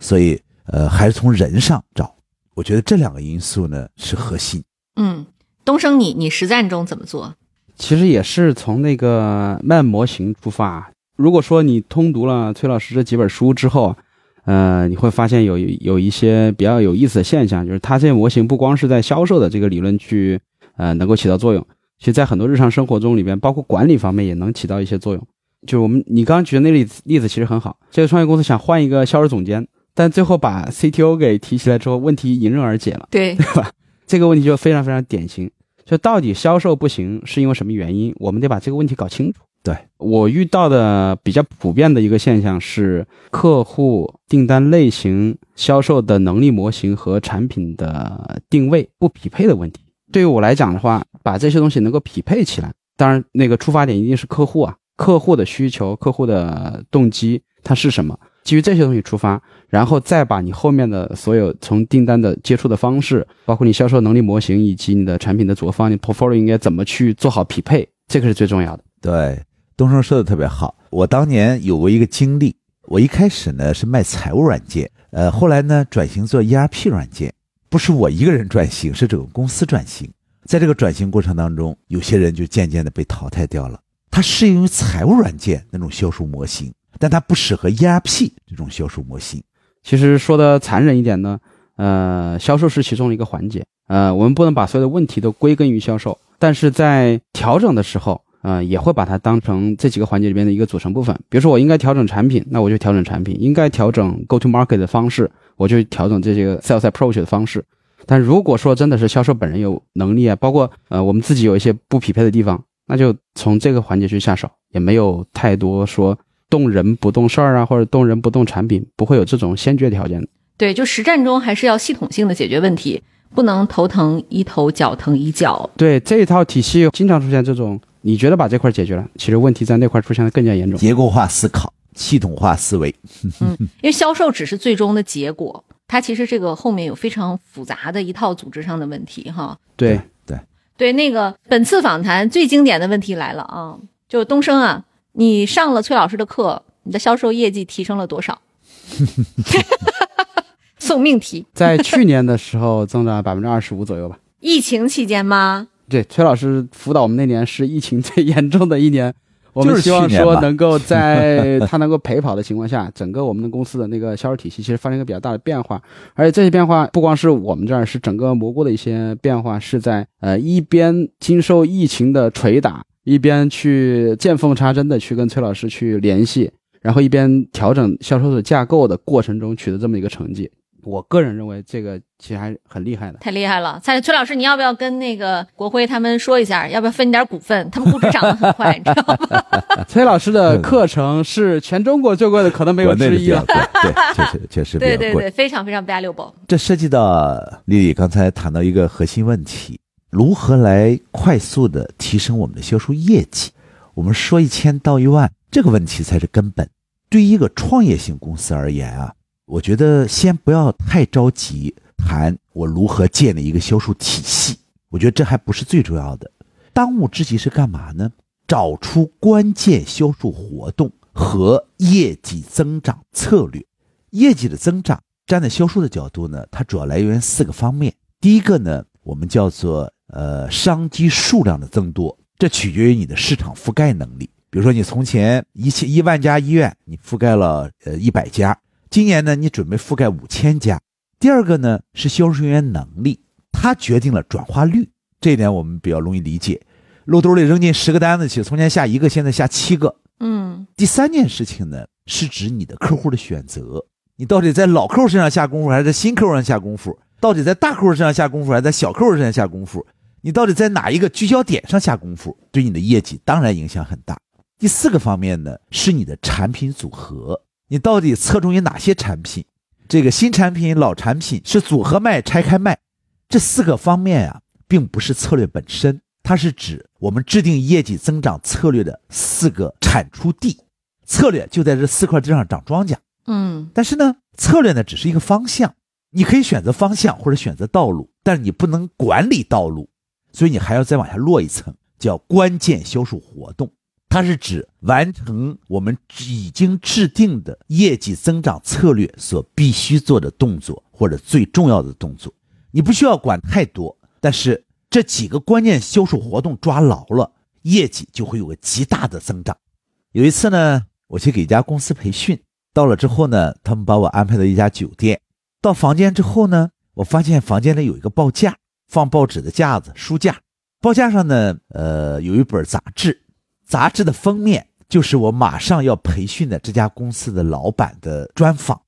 所以呃，还是从人上找。我觉得这两个因素呢是核心。嗯，东升你你实战中怎么做？其实也是从那个慢模型出发。如果说你通读了崔老师这几本书之后，呃，你会发现有有一些比较有意思的现象，就是它这些模型不光是在销售的这个理论去呃能够起到作用，其实在很多日常生活中里边，包括管理方面也能起到一些作用。就是我们你刚刚举的那例子例子其实很好，这个创业公司想换一个销售总监，但最后把 CTO 给提起来之后，问题迎刃而解了，对，对吧？这个问题就非常非常典型，就到底销售不行是因为什么原因？我们得把这个问题搞清楚。对我遇到的比较普遍的一个现象是，客户订单类型、销售的能力模型和产品的定位不匹配的问题。对于我来讲的话，把这些东西能够匹配起来，当然那个出发点一定是客户啊，客户的需求、客户的动机它是什么，基于这些东西出发，然后再把你后面的所有从订单的接触的方式，包括你销售能力模型以及你的产品的组合方案、你 portfolio 应该怎么去做好匹配，这个是最重要的。对，东升说的特别好。我当年有过一个经历，我一开始呢是卖财务软件，呃，后来呢转型做 ERP 软件，不是我一个人转型，是整个公司转型。在这个转型过程当中，有些人就渐渐的被淘汰掉了。它适应于财务软件那种销售模型，但它不适合 ERP 这种销售模型。其实说的残忍一点呢，呃，销售是其中的一个环节，呃，我们不能把所有的问题都归根于销售，但是在调整的时候，呃，也会把它当成这几个环节里面的一个组成部分。比如说，我应该调整产品，那我就调整产品；应该调整 go to market 的方式，我就调整这些 sales approach 的方式。但如果说真的是销售本人有能力啊，包括呃我们自己有一些不匹配的地方，那就从这个环节去下手，也没有太多说动人不动事儿啊，或者动人不动产品，不会有这种先决条件的。对，就实战中还是要系统性的解决问题，不能头疼一头，脚疼一脚。对这一套体系，经常出现这种，你觉得把这块解决了，其实问题在那块出现的更加严重。结构化思考、系统化思维，嗯，因为销售只是最终的结果，它其实这个后面有非常复杂的一套组织上的问题哈。对对，对，那个本次访谈最经典的问题来了啊，就东升啊，你上了崔老师的课，你的销售业绩提升了多少？送命题，在去年的时候增长百分之二十五左右吧。疫情期间吗？对，崔老师辅导我们那年是疫情最严重的一年，我们就是希望说能够在他能够陪跑的情况下，整个我们的公司的那个销售体系其实发生一个比较大的变化，而且这些变化不光是我们这儿，是整个蘑菇的一些变化，是在呃一边经受疫情的捶打，一边去见缝插针的去跟崔老师去联系，然后一边调整销售的架构的过程中取得这么一个成绩。我个人认为这个其实还是很厉害的。太厉害了！蔡崔老师，你要不要跟那个国辉他们说一下，要不要分你点股份？他们估值涨得很快，你知道吗？崔老师的课程是全中国最贵的，可能没有之一了。对，确实确实。对对对，非常非常 valuable。这涉及到丽丽刚才谈到一个核心问题：如何来快速的提升我们的销售业绩？我们说一千道一万，这个问题才是根本。对于一个创业型公司而言啊，我觉得先不要太着急谈我如何建立一个销售体系，我觉得这还不是最重要的。当务之急是干嘛呢？找出关键销售活动和业绩增长策略。业绩的增长，站在销售的角度呢，它主要来源四个方面。第一个呢，我们叫做呃商机数量的增多，这取决于你的市场覆盖能力。比如说，你从前一千一万家医院，你覆盖了呃一百家，今年呢，你准备覆盖五千家。第二个呢是销售人员能力，它决定了转化率，这一点我们比较容易理解。漏兜里扔进十个单子去，从前下一个，现在下七个。嗯第三件事情呢，是指你的客户的选择，你到底在老客户身上下功夫，还是在新客户上下功夫？到底在大客户身上下功夫，还是在小客户身上下功夫？你到底在哪一个聚焦点上下功夫？对你的业绩当然影响很大。第四个方面呢，是你的产品组合，你到底侧重于哪些产品？这个新产品、老产品是组合卖、拆开卖，这四个方面啊，并不是策略本身，它是指我们制定业绩增长策略的四个产出地。策略就在这四块地上长庄稼。嗯但是呢，策略呢只是一个方向，你可以选择方向或者选择道路，但是你不能管理道路，所以你还要再往下落一层，叫关键销售活动。它是指完成我们已经制定的业绩增长策略所必须做的动作或者最重要的动作。你不需要管太多，但是这几个关键销售活动抓牢了，业绩就会有个极大的增长。有一次呢，我去给一家公司培训，到了之后呢，他们把我安排到一家酒店。到房间之后呢，我发现房间里有一个报价，放报纸的架子、书架。报架上呢，呃，有一本杂志，杂志的封面就是我马上要培训的这家公司的老板的专访。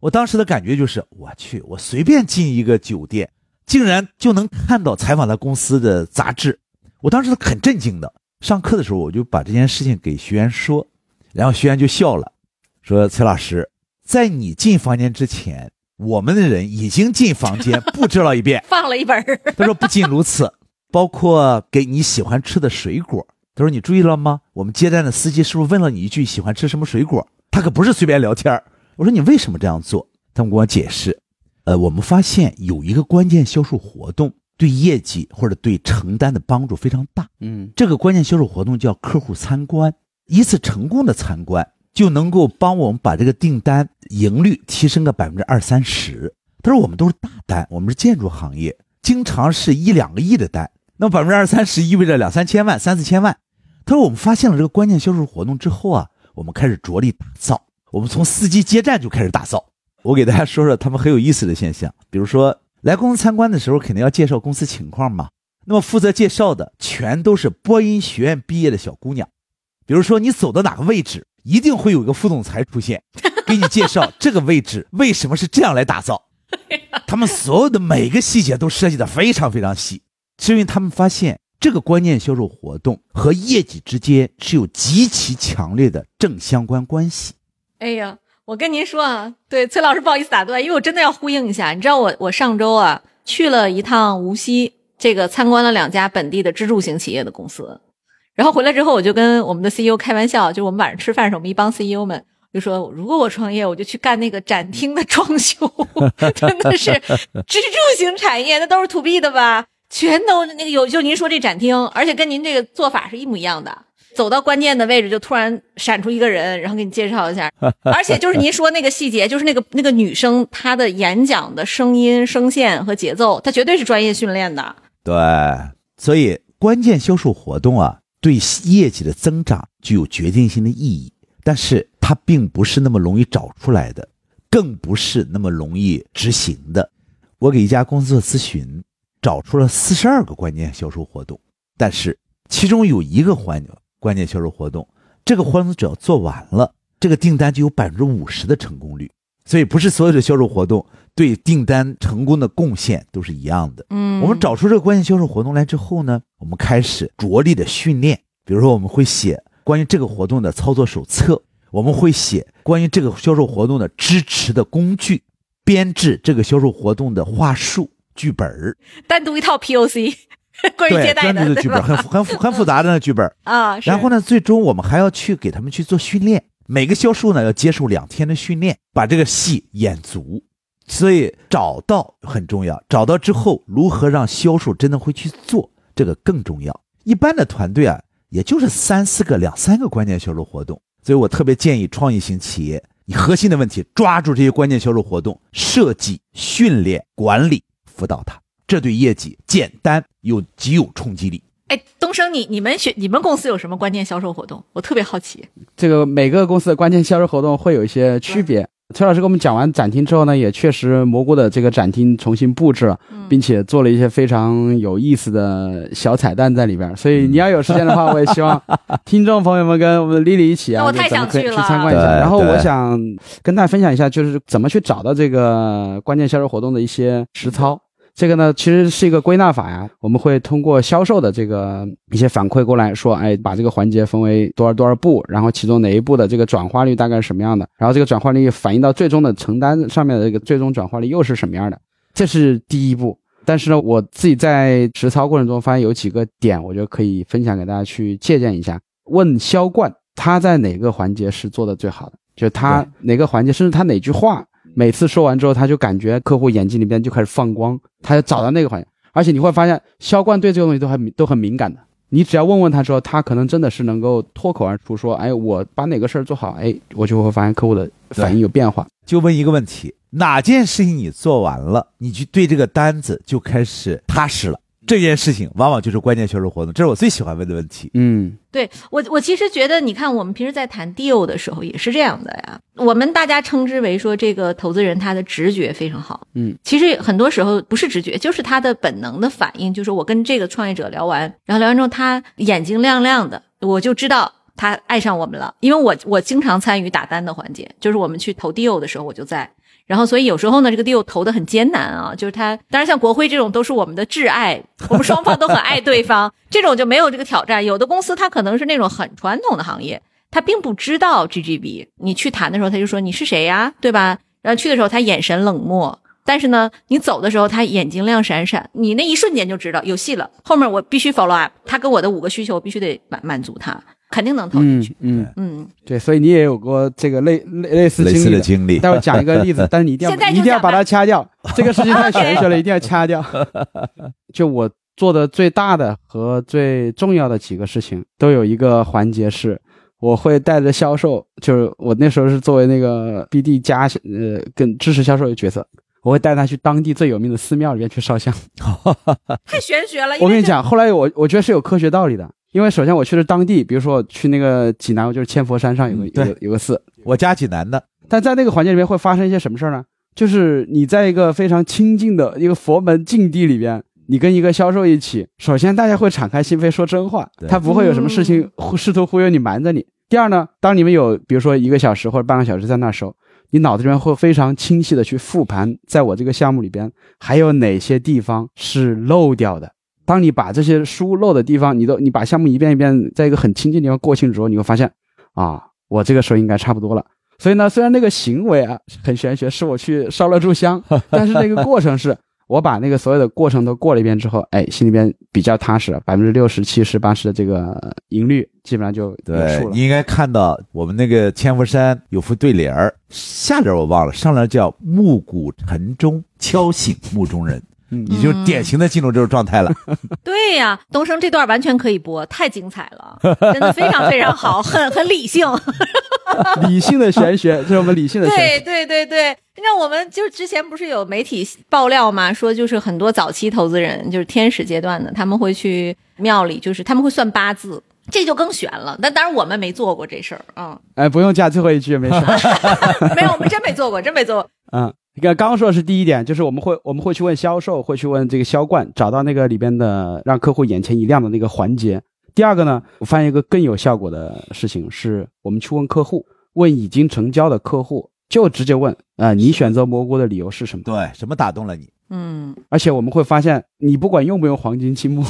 我当时的感觉就是，我去，我随便进一个酒店，竟然就能看到采访他公司的杂志，我当时很震惊的。上课的时候，我就把这件事情给学员说，然后学员就笑了，说：“崔老师，在你进房间之前，我们的人已经进房间布置了一遍。放了一本儿，他说不仅如此，包括给你喜欢吃的水果。他说你注意了吗？我们接待的司机是不是问了你一句喜欢吃什么水果？他可不是随便聊天儿我说你为什么这样做？他们跟我解释，呃，我们发现有一个关键销售活动对业绩或者对承担的帮助非常大。嗯这个关键销售活动叫客户参观，一次成功的参观就能够帮我们把这个订单盈率提升个百分之二三十。他说我们都是大单，我们是建筑行业，经常是一两个亿的单，那么百分之二三十意味着两三千万、三四千万。他说我们发现了这个关键销售活动之后啊，我们开始着力打造，我们从司机接站就开始打造。我给大家说说他们很有意思的现象，比如说来公司参观的时候，肯定要介绍公司情况嘛。那么负责介绍的全都是播音学院毕业的小姑娘，比如说你走到哪个位置，一定会有一个副总裁出现，给你介绍这个位置为什么是这样来打造。他们所有的每个细节都设计的非常非常细，是因为他们发现这个关键销售活动和业绩之间是有极其强烈的正相关关系。哎呀，我跟您说啊，对崔老师不好意思打断，因为我真的要呼应一下。你知道我我上周啊去了一趟无锡，这个参观了两家本地的支柱型企业的公司，然后回来之后我就跟我们的 CEO 开玩笑，就我们晚上吃饭时候，我们一帮 CEO 们。就说如果我创业，我就去干那个展厅的装修，真的是支柱型产业，那都是 to B 的吧？全都那个有，就您说这展厅，而且跟您这个做法是一模一样的。走到关键的位置，就突然闪出一个人，然后给你介绍一下。而且就是您说那个细节，就是那个那个女生她的演讲的声音、声线和节奏，她绝对是专业训练的。对，所以关键销售活动啊，对业绩的增长具有决定性的意义，但是它并不是那么容易找出来的，更不是那么容易执行的。我给一家公司做咨询，找出了四十二个关键销售活动，但是其中有一个环关键销售活动，这个活动只要做完了，这个订单就有百分之五十的成功率。所以不是所有的销售活动对订单成功的贡献都是一样的。嗯我们找出这个关键销售活动来之后呢，我们开始着力的训练。比如说，我们会写关于这个活动的操作手册，我们会写关于这个销售活动的支持的工具，编制这个销售活动的话术剧本儿，单独一套 POC 关于接对，待的，专注的剧本，很很复很复杂的那个剧本。啊。然后呢，最终我们还要去给他们去做训练，每个销售呢要接受两天的训练，把这个戏演足。所以找到很重要，找到之后如何让销售真的会去做，这个更重要。一般的团队啊，也就是三四个、两三个关键销售活动。所以我特别建议创意型企业，你核心的问题抓住这些关键销售活动，设计、训练、管理、辅导它，这对业绩简单又极有冲击力。哎，东升，你你们学你们公司有什么关键销售活动？我特别好奇。这个每个公司的关键销售活动会有一些区别。崔老师给我们讲完展厅之后呢，也确实蘑菇的这个展厅重新布置了，并且做了一些非常有意思的小彩蛋在里边。所以你要有时间的话，我也希望 听众朋友们跟我们的丽丽一起啊，咱们可以去参观一下。然后我想跟大家分享一下，就是怎么去找到这个关键销售活动的一些实操。这个呢，其实是一个归纳法呀。我们会通过销售的这个一些反馈过来说，哎，把这个环节分为多少多少步，然后其中哪一步的这个转化率大概是什么样的，然后这个转化率反映到最终的承担上面的这个最终转化率又是什么样的，这是第一步。但是呢，我自己在实操过程中发现有几个点，我觉得可以分享给大家去借鉴一下。问销冠他在哪个环节是做的最好的，就是他哪个环节，甚至他哪句话，每次说完之后，他就感觉客户眼睛里边就开始放光，他就找到那个环节。而且你会发现，销冠对这个东西都很都很敏感的。你只要问问他之后，他可能真的是能够脱口而出说：“哎，我把哪个事儿做好，哎，我就会发现客户的反应有变化。就问一个问题：哪件事情你做完了，你去对这个单子就开始踏实了？这件事情往往就是关键销售活动，这是我最喜欢问的问题。嗯，对我，我其实觉得，你看我们平时在谈 deal 的时候也是这样的呀。我们大家称之为说，这个投资人他的直觉非常好。嗯，其实很多时候不是直觉，就是他的本能的反应。就是我跟这个创业者聊完，然后聊完之后，他眼睛亮亮的，我就知道他爱上我们了。因为我我经常参与打单的环节，就是我们去投 deal 的时候，我就在。然后所以有时候呢，这个 deal 投的很艰难啊，就是他当然像国辉这种都是我们的挚爱，我们双方都很爱对方，这种就没有这个挑战。有的公司他可能是那种很传统的行业，他并不知道 GGB，你去谈的时候他就说你是谁呀，对吧？然后去的时候他眼神冷漠。但是呢，你走的时候，他眼睛亮闪闪，你那一瞬间就知道有戏了。后面我必须 follow up，他跟我的五个需求，必须得满满足他，肯定能投进去。嗯嗯，对，所以你也有过这个类类类似类似经历的。的经历。待会儿讲一个例子，但是你一定要现在就一定要把它掐掉，这个事情太玄学了，一定要掐掉。就我做的最大的和最重要的几个事情，都有一个环节是，我会带着销售，就是我那时候是作为那个 BD 加呃跟支持销售的角色，我会带他去当地最有名的寺庙里面去烧香。太玄学了。我跟你讲，后来我我觉得是有科学道理的，因为首先我去的当地，比如说我去那个济南，我就是千佛山上有个有个有个寺，我家济南的，但在那个环境里面会发生一些什么事儿呢？就是你在一个非常清静的一个佛门境地里边，你跟一个销售一起，首先大家会敞开心扉说真话，他不会有什么事情忽试图忽悠你瞒着你。第二呢，当你们有比如说一个小时或者半个小时在那儿时候，你脑子里面会非常清晰的去复盘，在我这个项目里边还有哪些地方是漏掉的。当你把这些疏漏的地方，你都你把项目一遍一遍在一个很清近的地方过清之后，你会发现，啊，我这个时候应该差不多了。所以呢，虽然那个行为啊很玄学，是我去烧了炷香，但是那个过程是我把那个所有的过程都过了一遍之后，哎，心里边比较踏实，百分之六十、七十、八十的这个盈率基本上就对你。应该看到我们那个千佛山有副对联儿，下联我忘了，上联叫“暮鼓晨钟，敲醒目中人”，你就典型的进入这种状态了。对呀，东升这段完全可以播，太精彩了，真的非常非常好，很很理性。理性的玄学，这是我们理性的玄对学。对对对，那我们就之前不是有媒体爆料嘛，说就是很多早期投资人，就是天使阶段的，他们会去庙里，就是他们会算八字。这就更悬了，但当然我们没做过这事儿，嗯，哎，不用加最后一句，没事。没有，我们真没做过，真没做过。嗯，刚刚说的是第一点，就是我们会我们会去问销售，会去问这个销冠，找到那个里边的让客户眼前一亮的那个环节。第二个呢，我发现一个更有效果的事情，是我们去问客户，问已经成交的客户，就直接问，啊，你选择蘑菇的理由是什么？对，什么打动了你？嗯，而且我们会发现，你不管用不用黄金期末，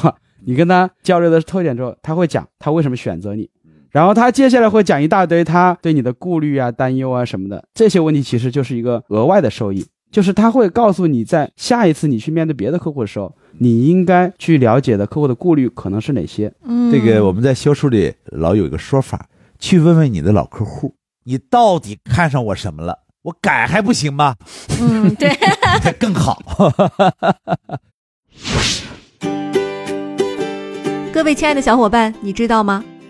你跟他交流的特点之后，他会讲他为什么选择你，然后他接下来会讲一大堆他对你的顾虑啊、担忧啊什么的，这些问题其实就是一个额外的收益，就是他会告诉你在下一次你去面对别的客户的时候，你应该去了解的客户的顾虑可能是哪些。嗯这个我们在销售里老有一个说法，去问问你的老客户，你到底看上我什么了？我改还不行吗？嗯，对，这 更好。各位亲爱的小伙伴，你知道吗？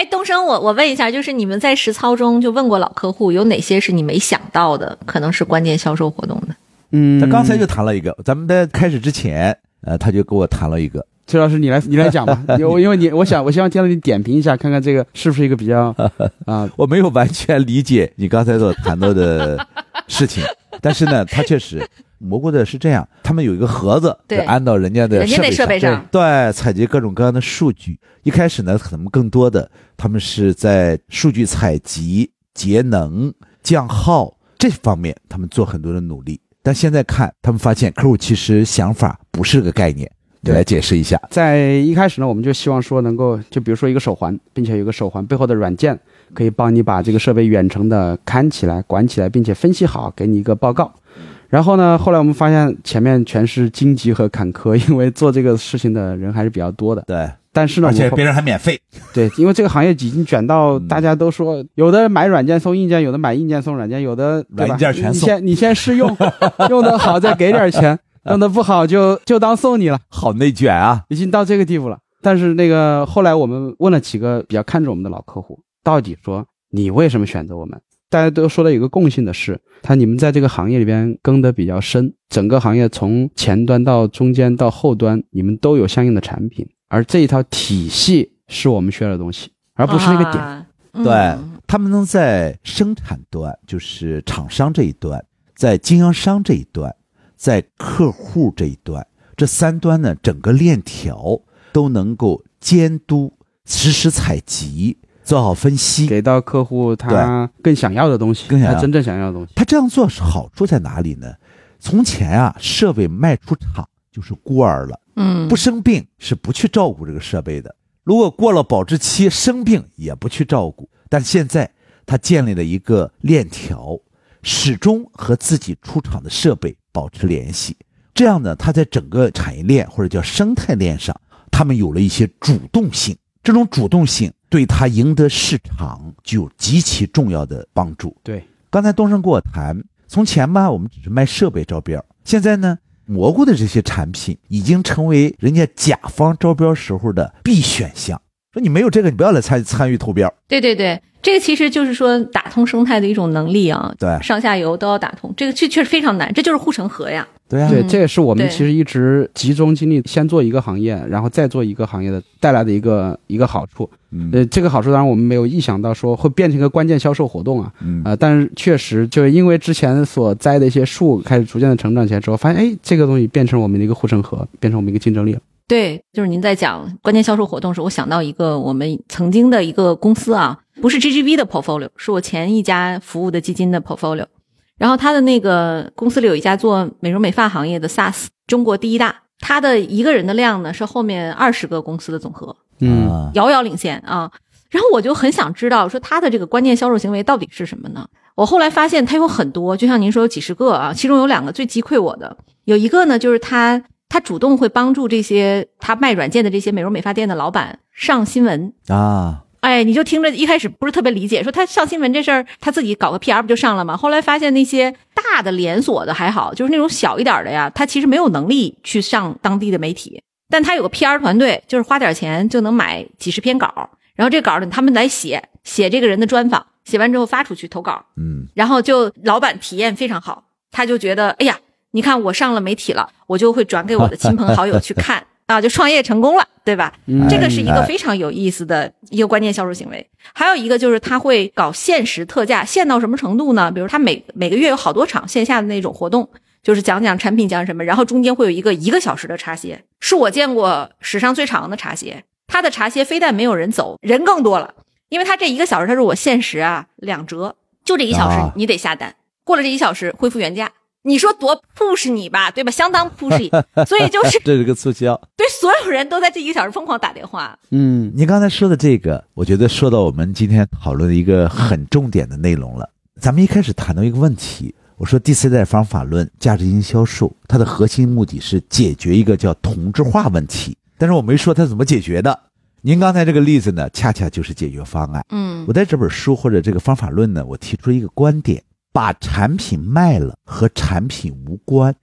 哎，东升，我我问一下，就是你们在实操中就问过老客户，有哪些是你没想到的，可能是关键销售活动的？嗯他刚才就谈了一个，咱们在开始之前，呃，他就给我谈了一个，崔老师，你来你来讲吧，因为因为你我想我希望听到你点评一下，看看这个是不是一个比较 啊、我没有完全理解你刚才所谈到的事情，但是呢，他确实蘑菇的是这样，他们有一个盒子，对安到人家的人家那设设备上对，采集各种各样的数据。一开始呢，可能更多的他们是在数据采集、节能、降耗这方面，他们做很多的努力。但现在看，他们发现客户其实想法不是个概念，你对来解释一下。在一开始呢，我们就希望说能够，就比如说一个手环，并且有一个手环背后的软件，可以帮你把这个设备远程的看起来、管起来，并且分析好，给你一个报告。然后呢，后来我们发现前面全是荆棘和坎坷，因为做这个事情的人还是比较多的。对，但是呢，而且别人还免费。对，因为这个行业已经卷到嗯大家都说，有的买软件送硬件，有的买硬件送软件，有的对吧软件全送你先你先试用，用的好再给点钱，用的不好就就当送你了。好内卷啊！已经到这个地步了。但是那个后来我们问了几个比较看重我们的老客户，到底说你为什么选择我们？大家都说的有个共性的是，他你们在这个行业里边跟得比较深，整个行业从前端到中间到后端，你们都有相应的产品，而这一套体系是我们需要的东西，而不是那个点。啊嗯对他们能在生产端，就是厂商这一端，在经销商这一端，在客户这一端，这三端呢，整个链条都能够监督、实时采集、做好分析。给到客户他更想要的东西，更想要他真正想要的东西。他这样做是好处在哪里呢？从前啊，设备卖出厂就是孤儿了，嗯不生病是不去照顾这个设备的。如果过了保质期生病也不去照顾，但现在他建立了一个链条，始终和自己出厂的设备保持联系。这样呢，他在整个产业链或者叫生态链上，他们有了一些主动性。这种主动性对他赢得市场具有极其重要的帮助。对，刚才东升跟我谈，从前吧，我们只是卖设备招标，现在呢，蘑菇的这些产品已经成为人家甲方招标时候的必选项。说你没有这个，你不要来参参与投标。对对对，这个其实就是说打通生态的一种能力啊，对上下游都要打通，这个确确实非常难，这就是护城河呀。对啊，对，嗯这也是我们其实一直集中精力先做一个行业，然后再做一个行业的带来的一个一个好处。嗯呃，这个好处当然我们没有意想到说会变成一个关键销售活动啊，嗯呃，但是确实就是因为之前所栽的一些树开始逐渐的成长起来之后，发现哎，这个东西变成我们的一个护城河，变成我们一个竞争力了。对，就是您在讲关键销售活动时，我想到一个我们曾经的一个公司啊，不是 GGV 的 portfolio，是我前一家服务的基金的 portfolio。然后他的那个公司里有一家做美容美发行业的 SaaS，中国第一大，他的一个人的量呢是后面二十个公司的总和，嗯，啊，遥遥领先啊。然后我就很想知道，说他的这个关键销售行为到底是什么呢？我后来发现他有很多，就像您说有几十个啊，其中有两个最击溃我的，有一个呢就是他他主动会帮助这些他卖软件的这些美容美发店的老板上新闻。啊，哎，你就听着一开始不是特别理解，说他上新闻这事儿，他自己搞个 PR 不就上了吗？后来发现那些大的连锁的还好，就是那种小一点的呀，他其实没有能力去上当地的媒体，但他有个 PR 团队，就是花点钱就能买几十篇稿，然后这稿呢他们来写写这个人的专访，写完之后发出去投稿，嗯。然后就老板体验非常好，他就觉得，哎呀，你看我上了媒体了，我就会转给我的亲朋好友去看啊，就创业成功了，对吧？嗯这个是一个哎非常有意思的一个关键销售行为。还有一个就是他会搞限时特价，限到什么程度呢？比如他每每个月有好多场线下的那种活动，就是讲讲产品讲什么，然后中间会有一个一个小时的茶歇，是我见过史上最长的茶歇。他的茶歇非但没有人走，人更多了，因为他这一个小时他说我限时啊两折，就这一小时啊你得下单，过了这一小时恢复原价。你说多 push 你吧，对吧？相当 push，所以就是这是个促销。对所有人都在这一个小时疯狂打电话。嗯，您刚才说的这个，我觉得说到我们今天讨论的一个很重点的内容了。咱们一开始谈到一个问题，我说第四代方法论价值营销售，它的核心目的是解决一个叫同质化问题，但是我没说它怎么解决的。您刚才这个例子呢，恰恰就是解决方案。嗯我在这本书或者这个方法论呢，我提出了一个观点：把产品卖了和产品无关。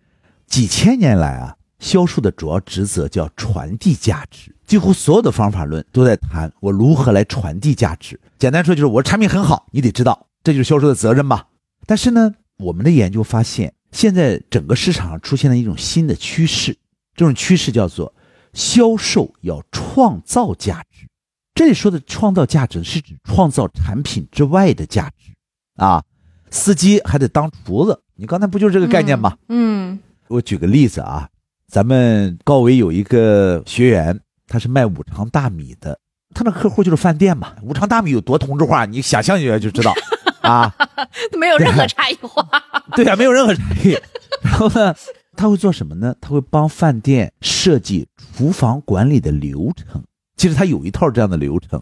几千年来啊，销售的主要职责叫传递价值，几乎所有的方法论都在谈我如何来传递价值。简单说就是我产品很好，你得知道，这就是销售的责任吧。但是呢，我们的研究发现，现在整个市场上出现了一种新的趋势，这种趋势叫做销售要创造价值。这里说的创造价值是指创造产品之外的价值啊。司机还得当厨子，你刚才不就是这个概念吗？嗯我举个例子啊，咱们高维有一个学员，他是卖五常大米的，他的客户就是饭店嘛。五常大米有多同质化，你想象一下就知道啊。嗯，没有任何差异化。对啊，没有任何差异。然后呢，他会做什么呢？他会帮饭店设计厨房管理的流程。其实他有一套这样的流程。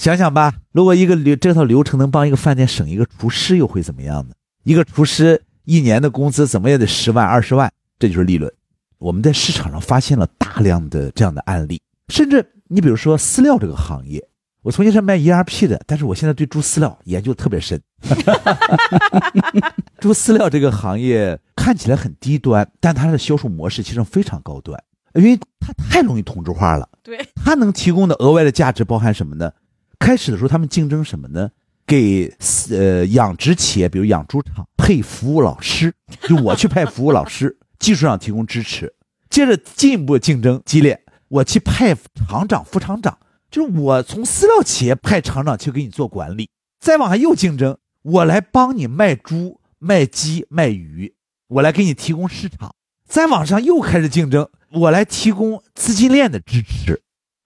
想想吧，如果一个流这套流程能帮一个饭店省一个厨师，又会怎么样呢？一个厨师一年的工资怎么也得十万二十万，这就是利润。我们在市场上发现了大量的这样的案例，甚至你比如说饲料这个行业，我从前是卖 ERP 的，但是我现在对猪饲料研究特别深。猪饲料这个行业看起来很低端，但它的销售模式其实非常高端，因为它太容易同质化了。对，它能提供的额外的价值包含什么呢？开始的时候他们竞争什么呢？给呃养殖企业，比如养猪场配服务老师，就我去派服务老师，技术上提供支持。接着进一步竞争激烈，我去派厂长、副厂长，就是我从饲料企业派厂长去给你做管理。再往下又竞争，我来帮你卖猪、卖鸡、卖鱼，我来给你提供市场。再往上又开始竞争，我来提供资金链的支持。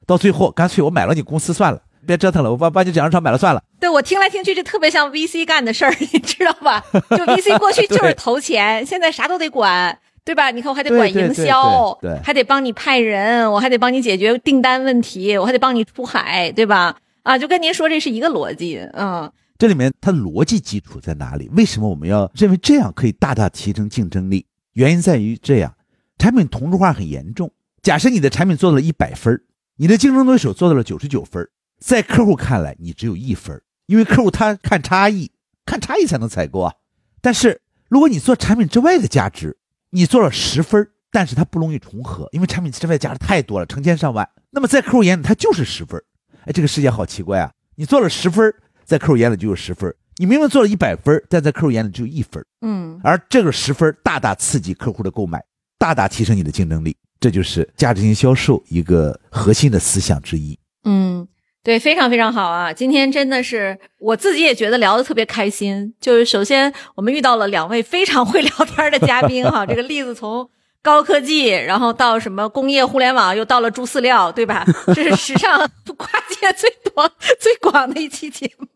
到最后，干脆我买了你公司算了，别折腾了，我把把你养殖场买了算了。对我听来听去，就特别像 VC 干的事儿，你知道吧？就 VC 过去就是投钱，现在啥都得管，对吧？你看我还得管营销，对对对对还得帮你派人，我还得帮你解决订单问题，我还得帮你出海，对吧？啊，就跟您说这是一个逻辑，嗯这里面它逻辑基础在哪里？为什么我们要认为这样可以大大提升竞争力？原因在于这样，产品同质化很严重。假设你的产品做到了一百分你的竞争对手做到了九十九分儿在客户看来你只有一分儿因为客户他看差异，看差异才能采购啊。但是如果你做产品之外的价值，你做了十分儿但是它不容易重合，因为产品之外价值太多了，成千上万。那么在客户眼里，它就是十分儿哎，这个世界好奇怪啊！你做了十分儿在客户眼里就有十分儿你明明做了一百分儿但在客户眼里只有一分儿嗯，而这个十分大大刺激客户的购买，大大提升你的竞争力，这就是价值型销售一个核心的思想之一。嗯，对，非常非常好啊！今天真的是我自己也觉得聊得特别开心。就是首先我们遇到了两位非常会聊天的嘉宾哈，这个例子从高科技，然后到什么工业互联网，又到了猪饲料，对吧？这是史上 跨界最多、最广的一期节目。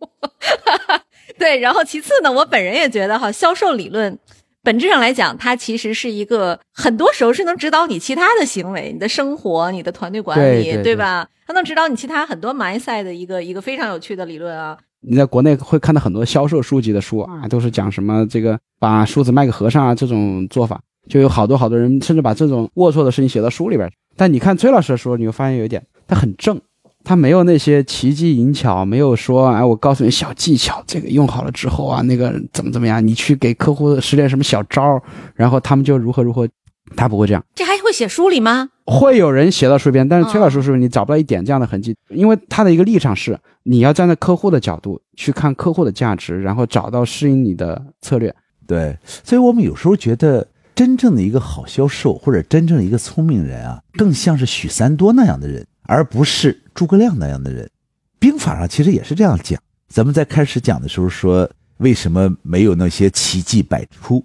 对，然后其次呢，我本人也觉得哈，销售理论。本质上来讲，它其实是一个很多时候是能指导你其他的行为、你的生活、你的团队管理，对对对吧？它能指导你其他很多 mindset 的一个一个非常有趣的理论啊。你在国内会看到很多销售书籍的书啊，都是讲什么这个把梳子卖给和尚啊这种做法，就有好多好多人甚至把这种龌龊的事情写到书里边。但你看崔老师的书，你会发现有一点，他很正，他没有那些奇技淫巧，没有说哎我告诉你小技巧，这个用好了之后啊，那个怎么怎么样，你去给客户使点什么小招儿，然后他们就如何如何，他不会这样。这还会写书里吗？会有人写到书里边，但是崔老师哦是你找不到一点这样的痕迹，因为他的一个立场是你要站在客户的角度去看客户的价值，然后找到适应你的策略。对，所以我们有时候觉得，真正的一个好销售或者真正的一个聪明人啊，更像是许三多那样的人，而不是诸葛亮那样的人。兵法上其实也是这样讲。咱们在开始讲的时候说，为什么没有那些奇迹百出？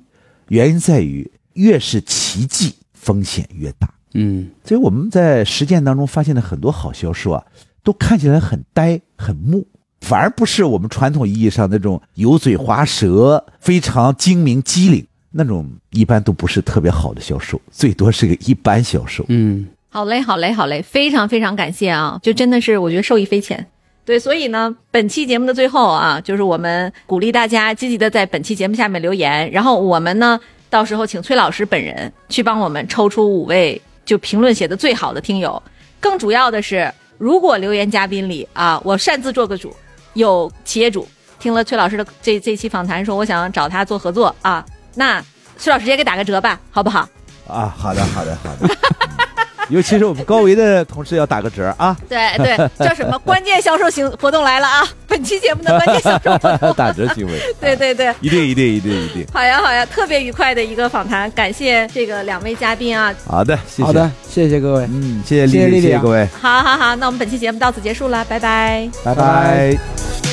原因在于，越是奇迹，风险越大。嗯，所以我们在实践当中发现的很多好销售啊，都看起来很呆、很木，反而不是我们传统意义上那种油嘴滑舌、非常精明机灵那种，一般都不是特别好的销售，最多是个一般销售。嗯，好嘞，好嘞，好嘞，非常非常感谢啊！就真的是我觉得受益匪浅。对，所以呢，本期节目的最后啊，就是我们鼓励大家积极的在本期节目下面留言，然后我们呢，到时候请崔老师本人去帮我们抽出五位就评论写的最好的听友。更主要的是，如果留言嘉宾里啊，我擅自做个主，有企业主听了崔老师的这这期访谈，说我想找他做合作啊，那崔老师直接给打个折吧，好不好？啊，好的，好的，好的。嗯 尤其是我们高维的同事要打个折啊，对对，叫什么关键销售行活动来了啊！本期节目的关键销售活动，打折行为。对对对，一定，一定，一定，一定。好呀好呀，特别愉快的一个访谈，感谢这个两位嘉宾啊！好的，谢谢。好的，，谢谢各位，嗯，谢谢丽丽，谢谢丽丽啊谢谢各位，好好好，那我们本期节目到此结束了，拜拜。拜拜拜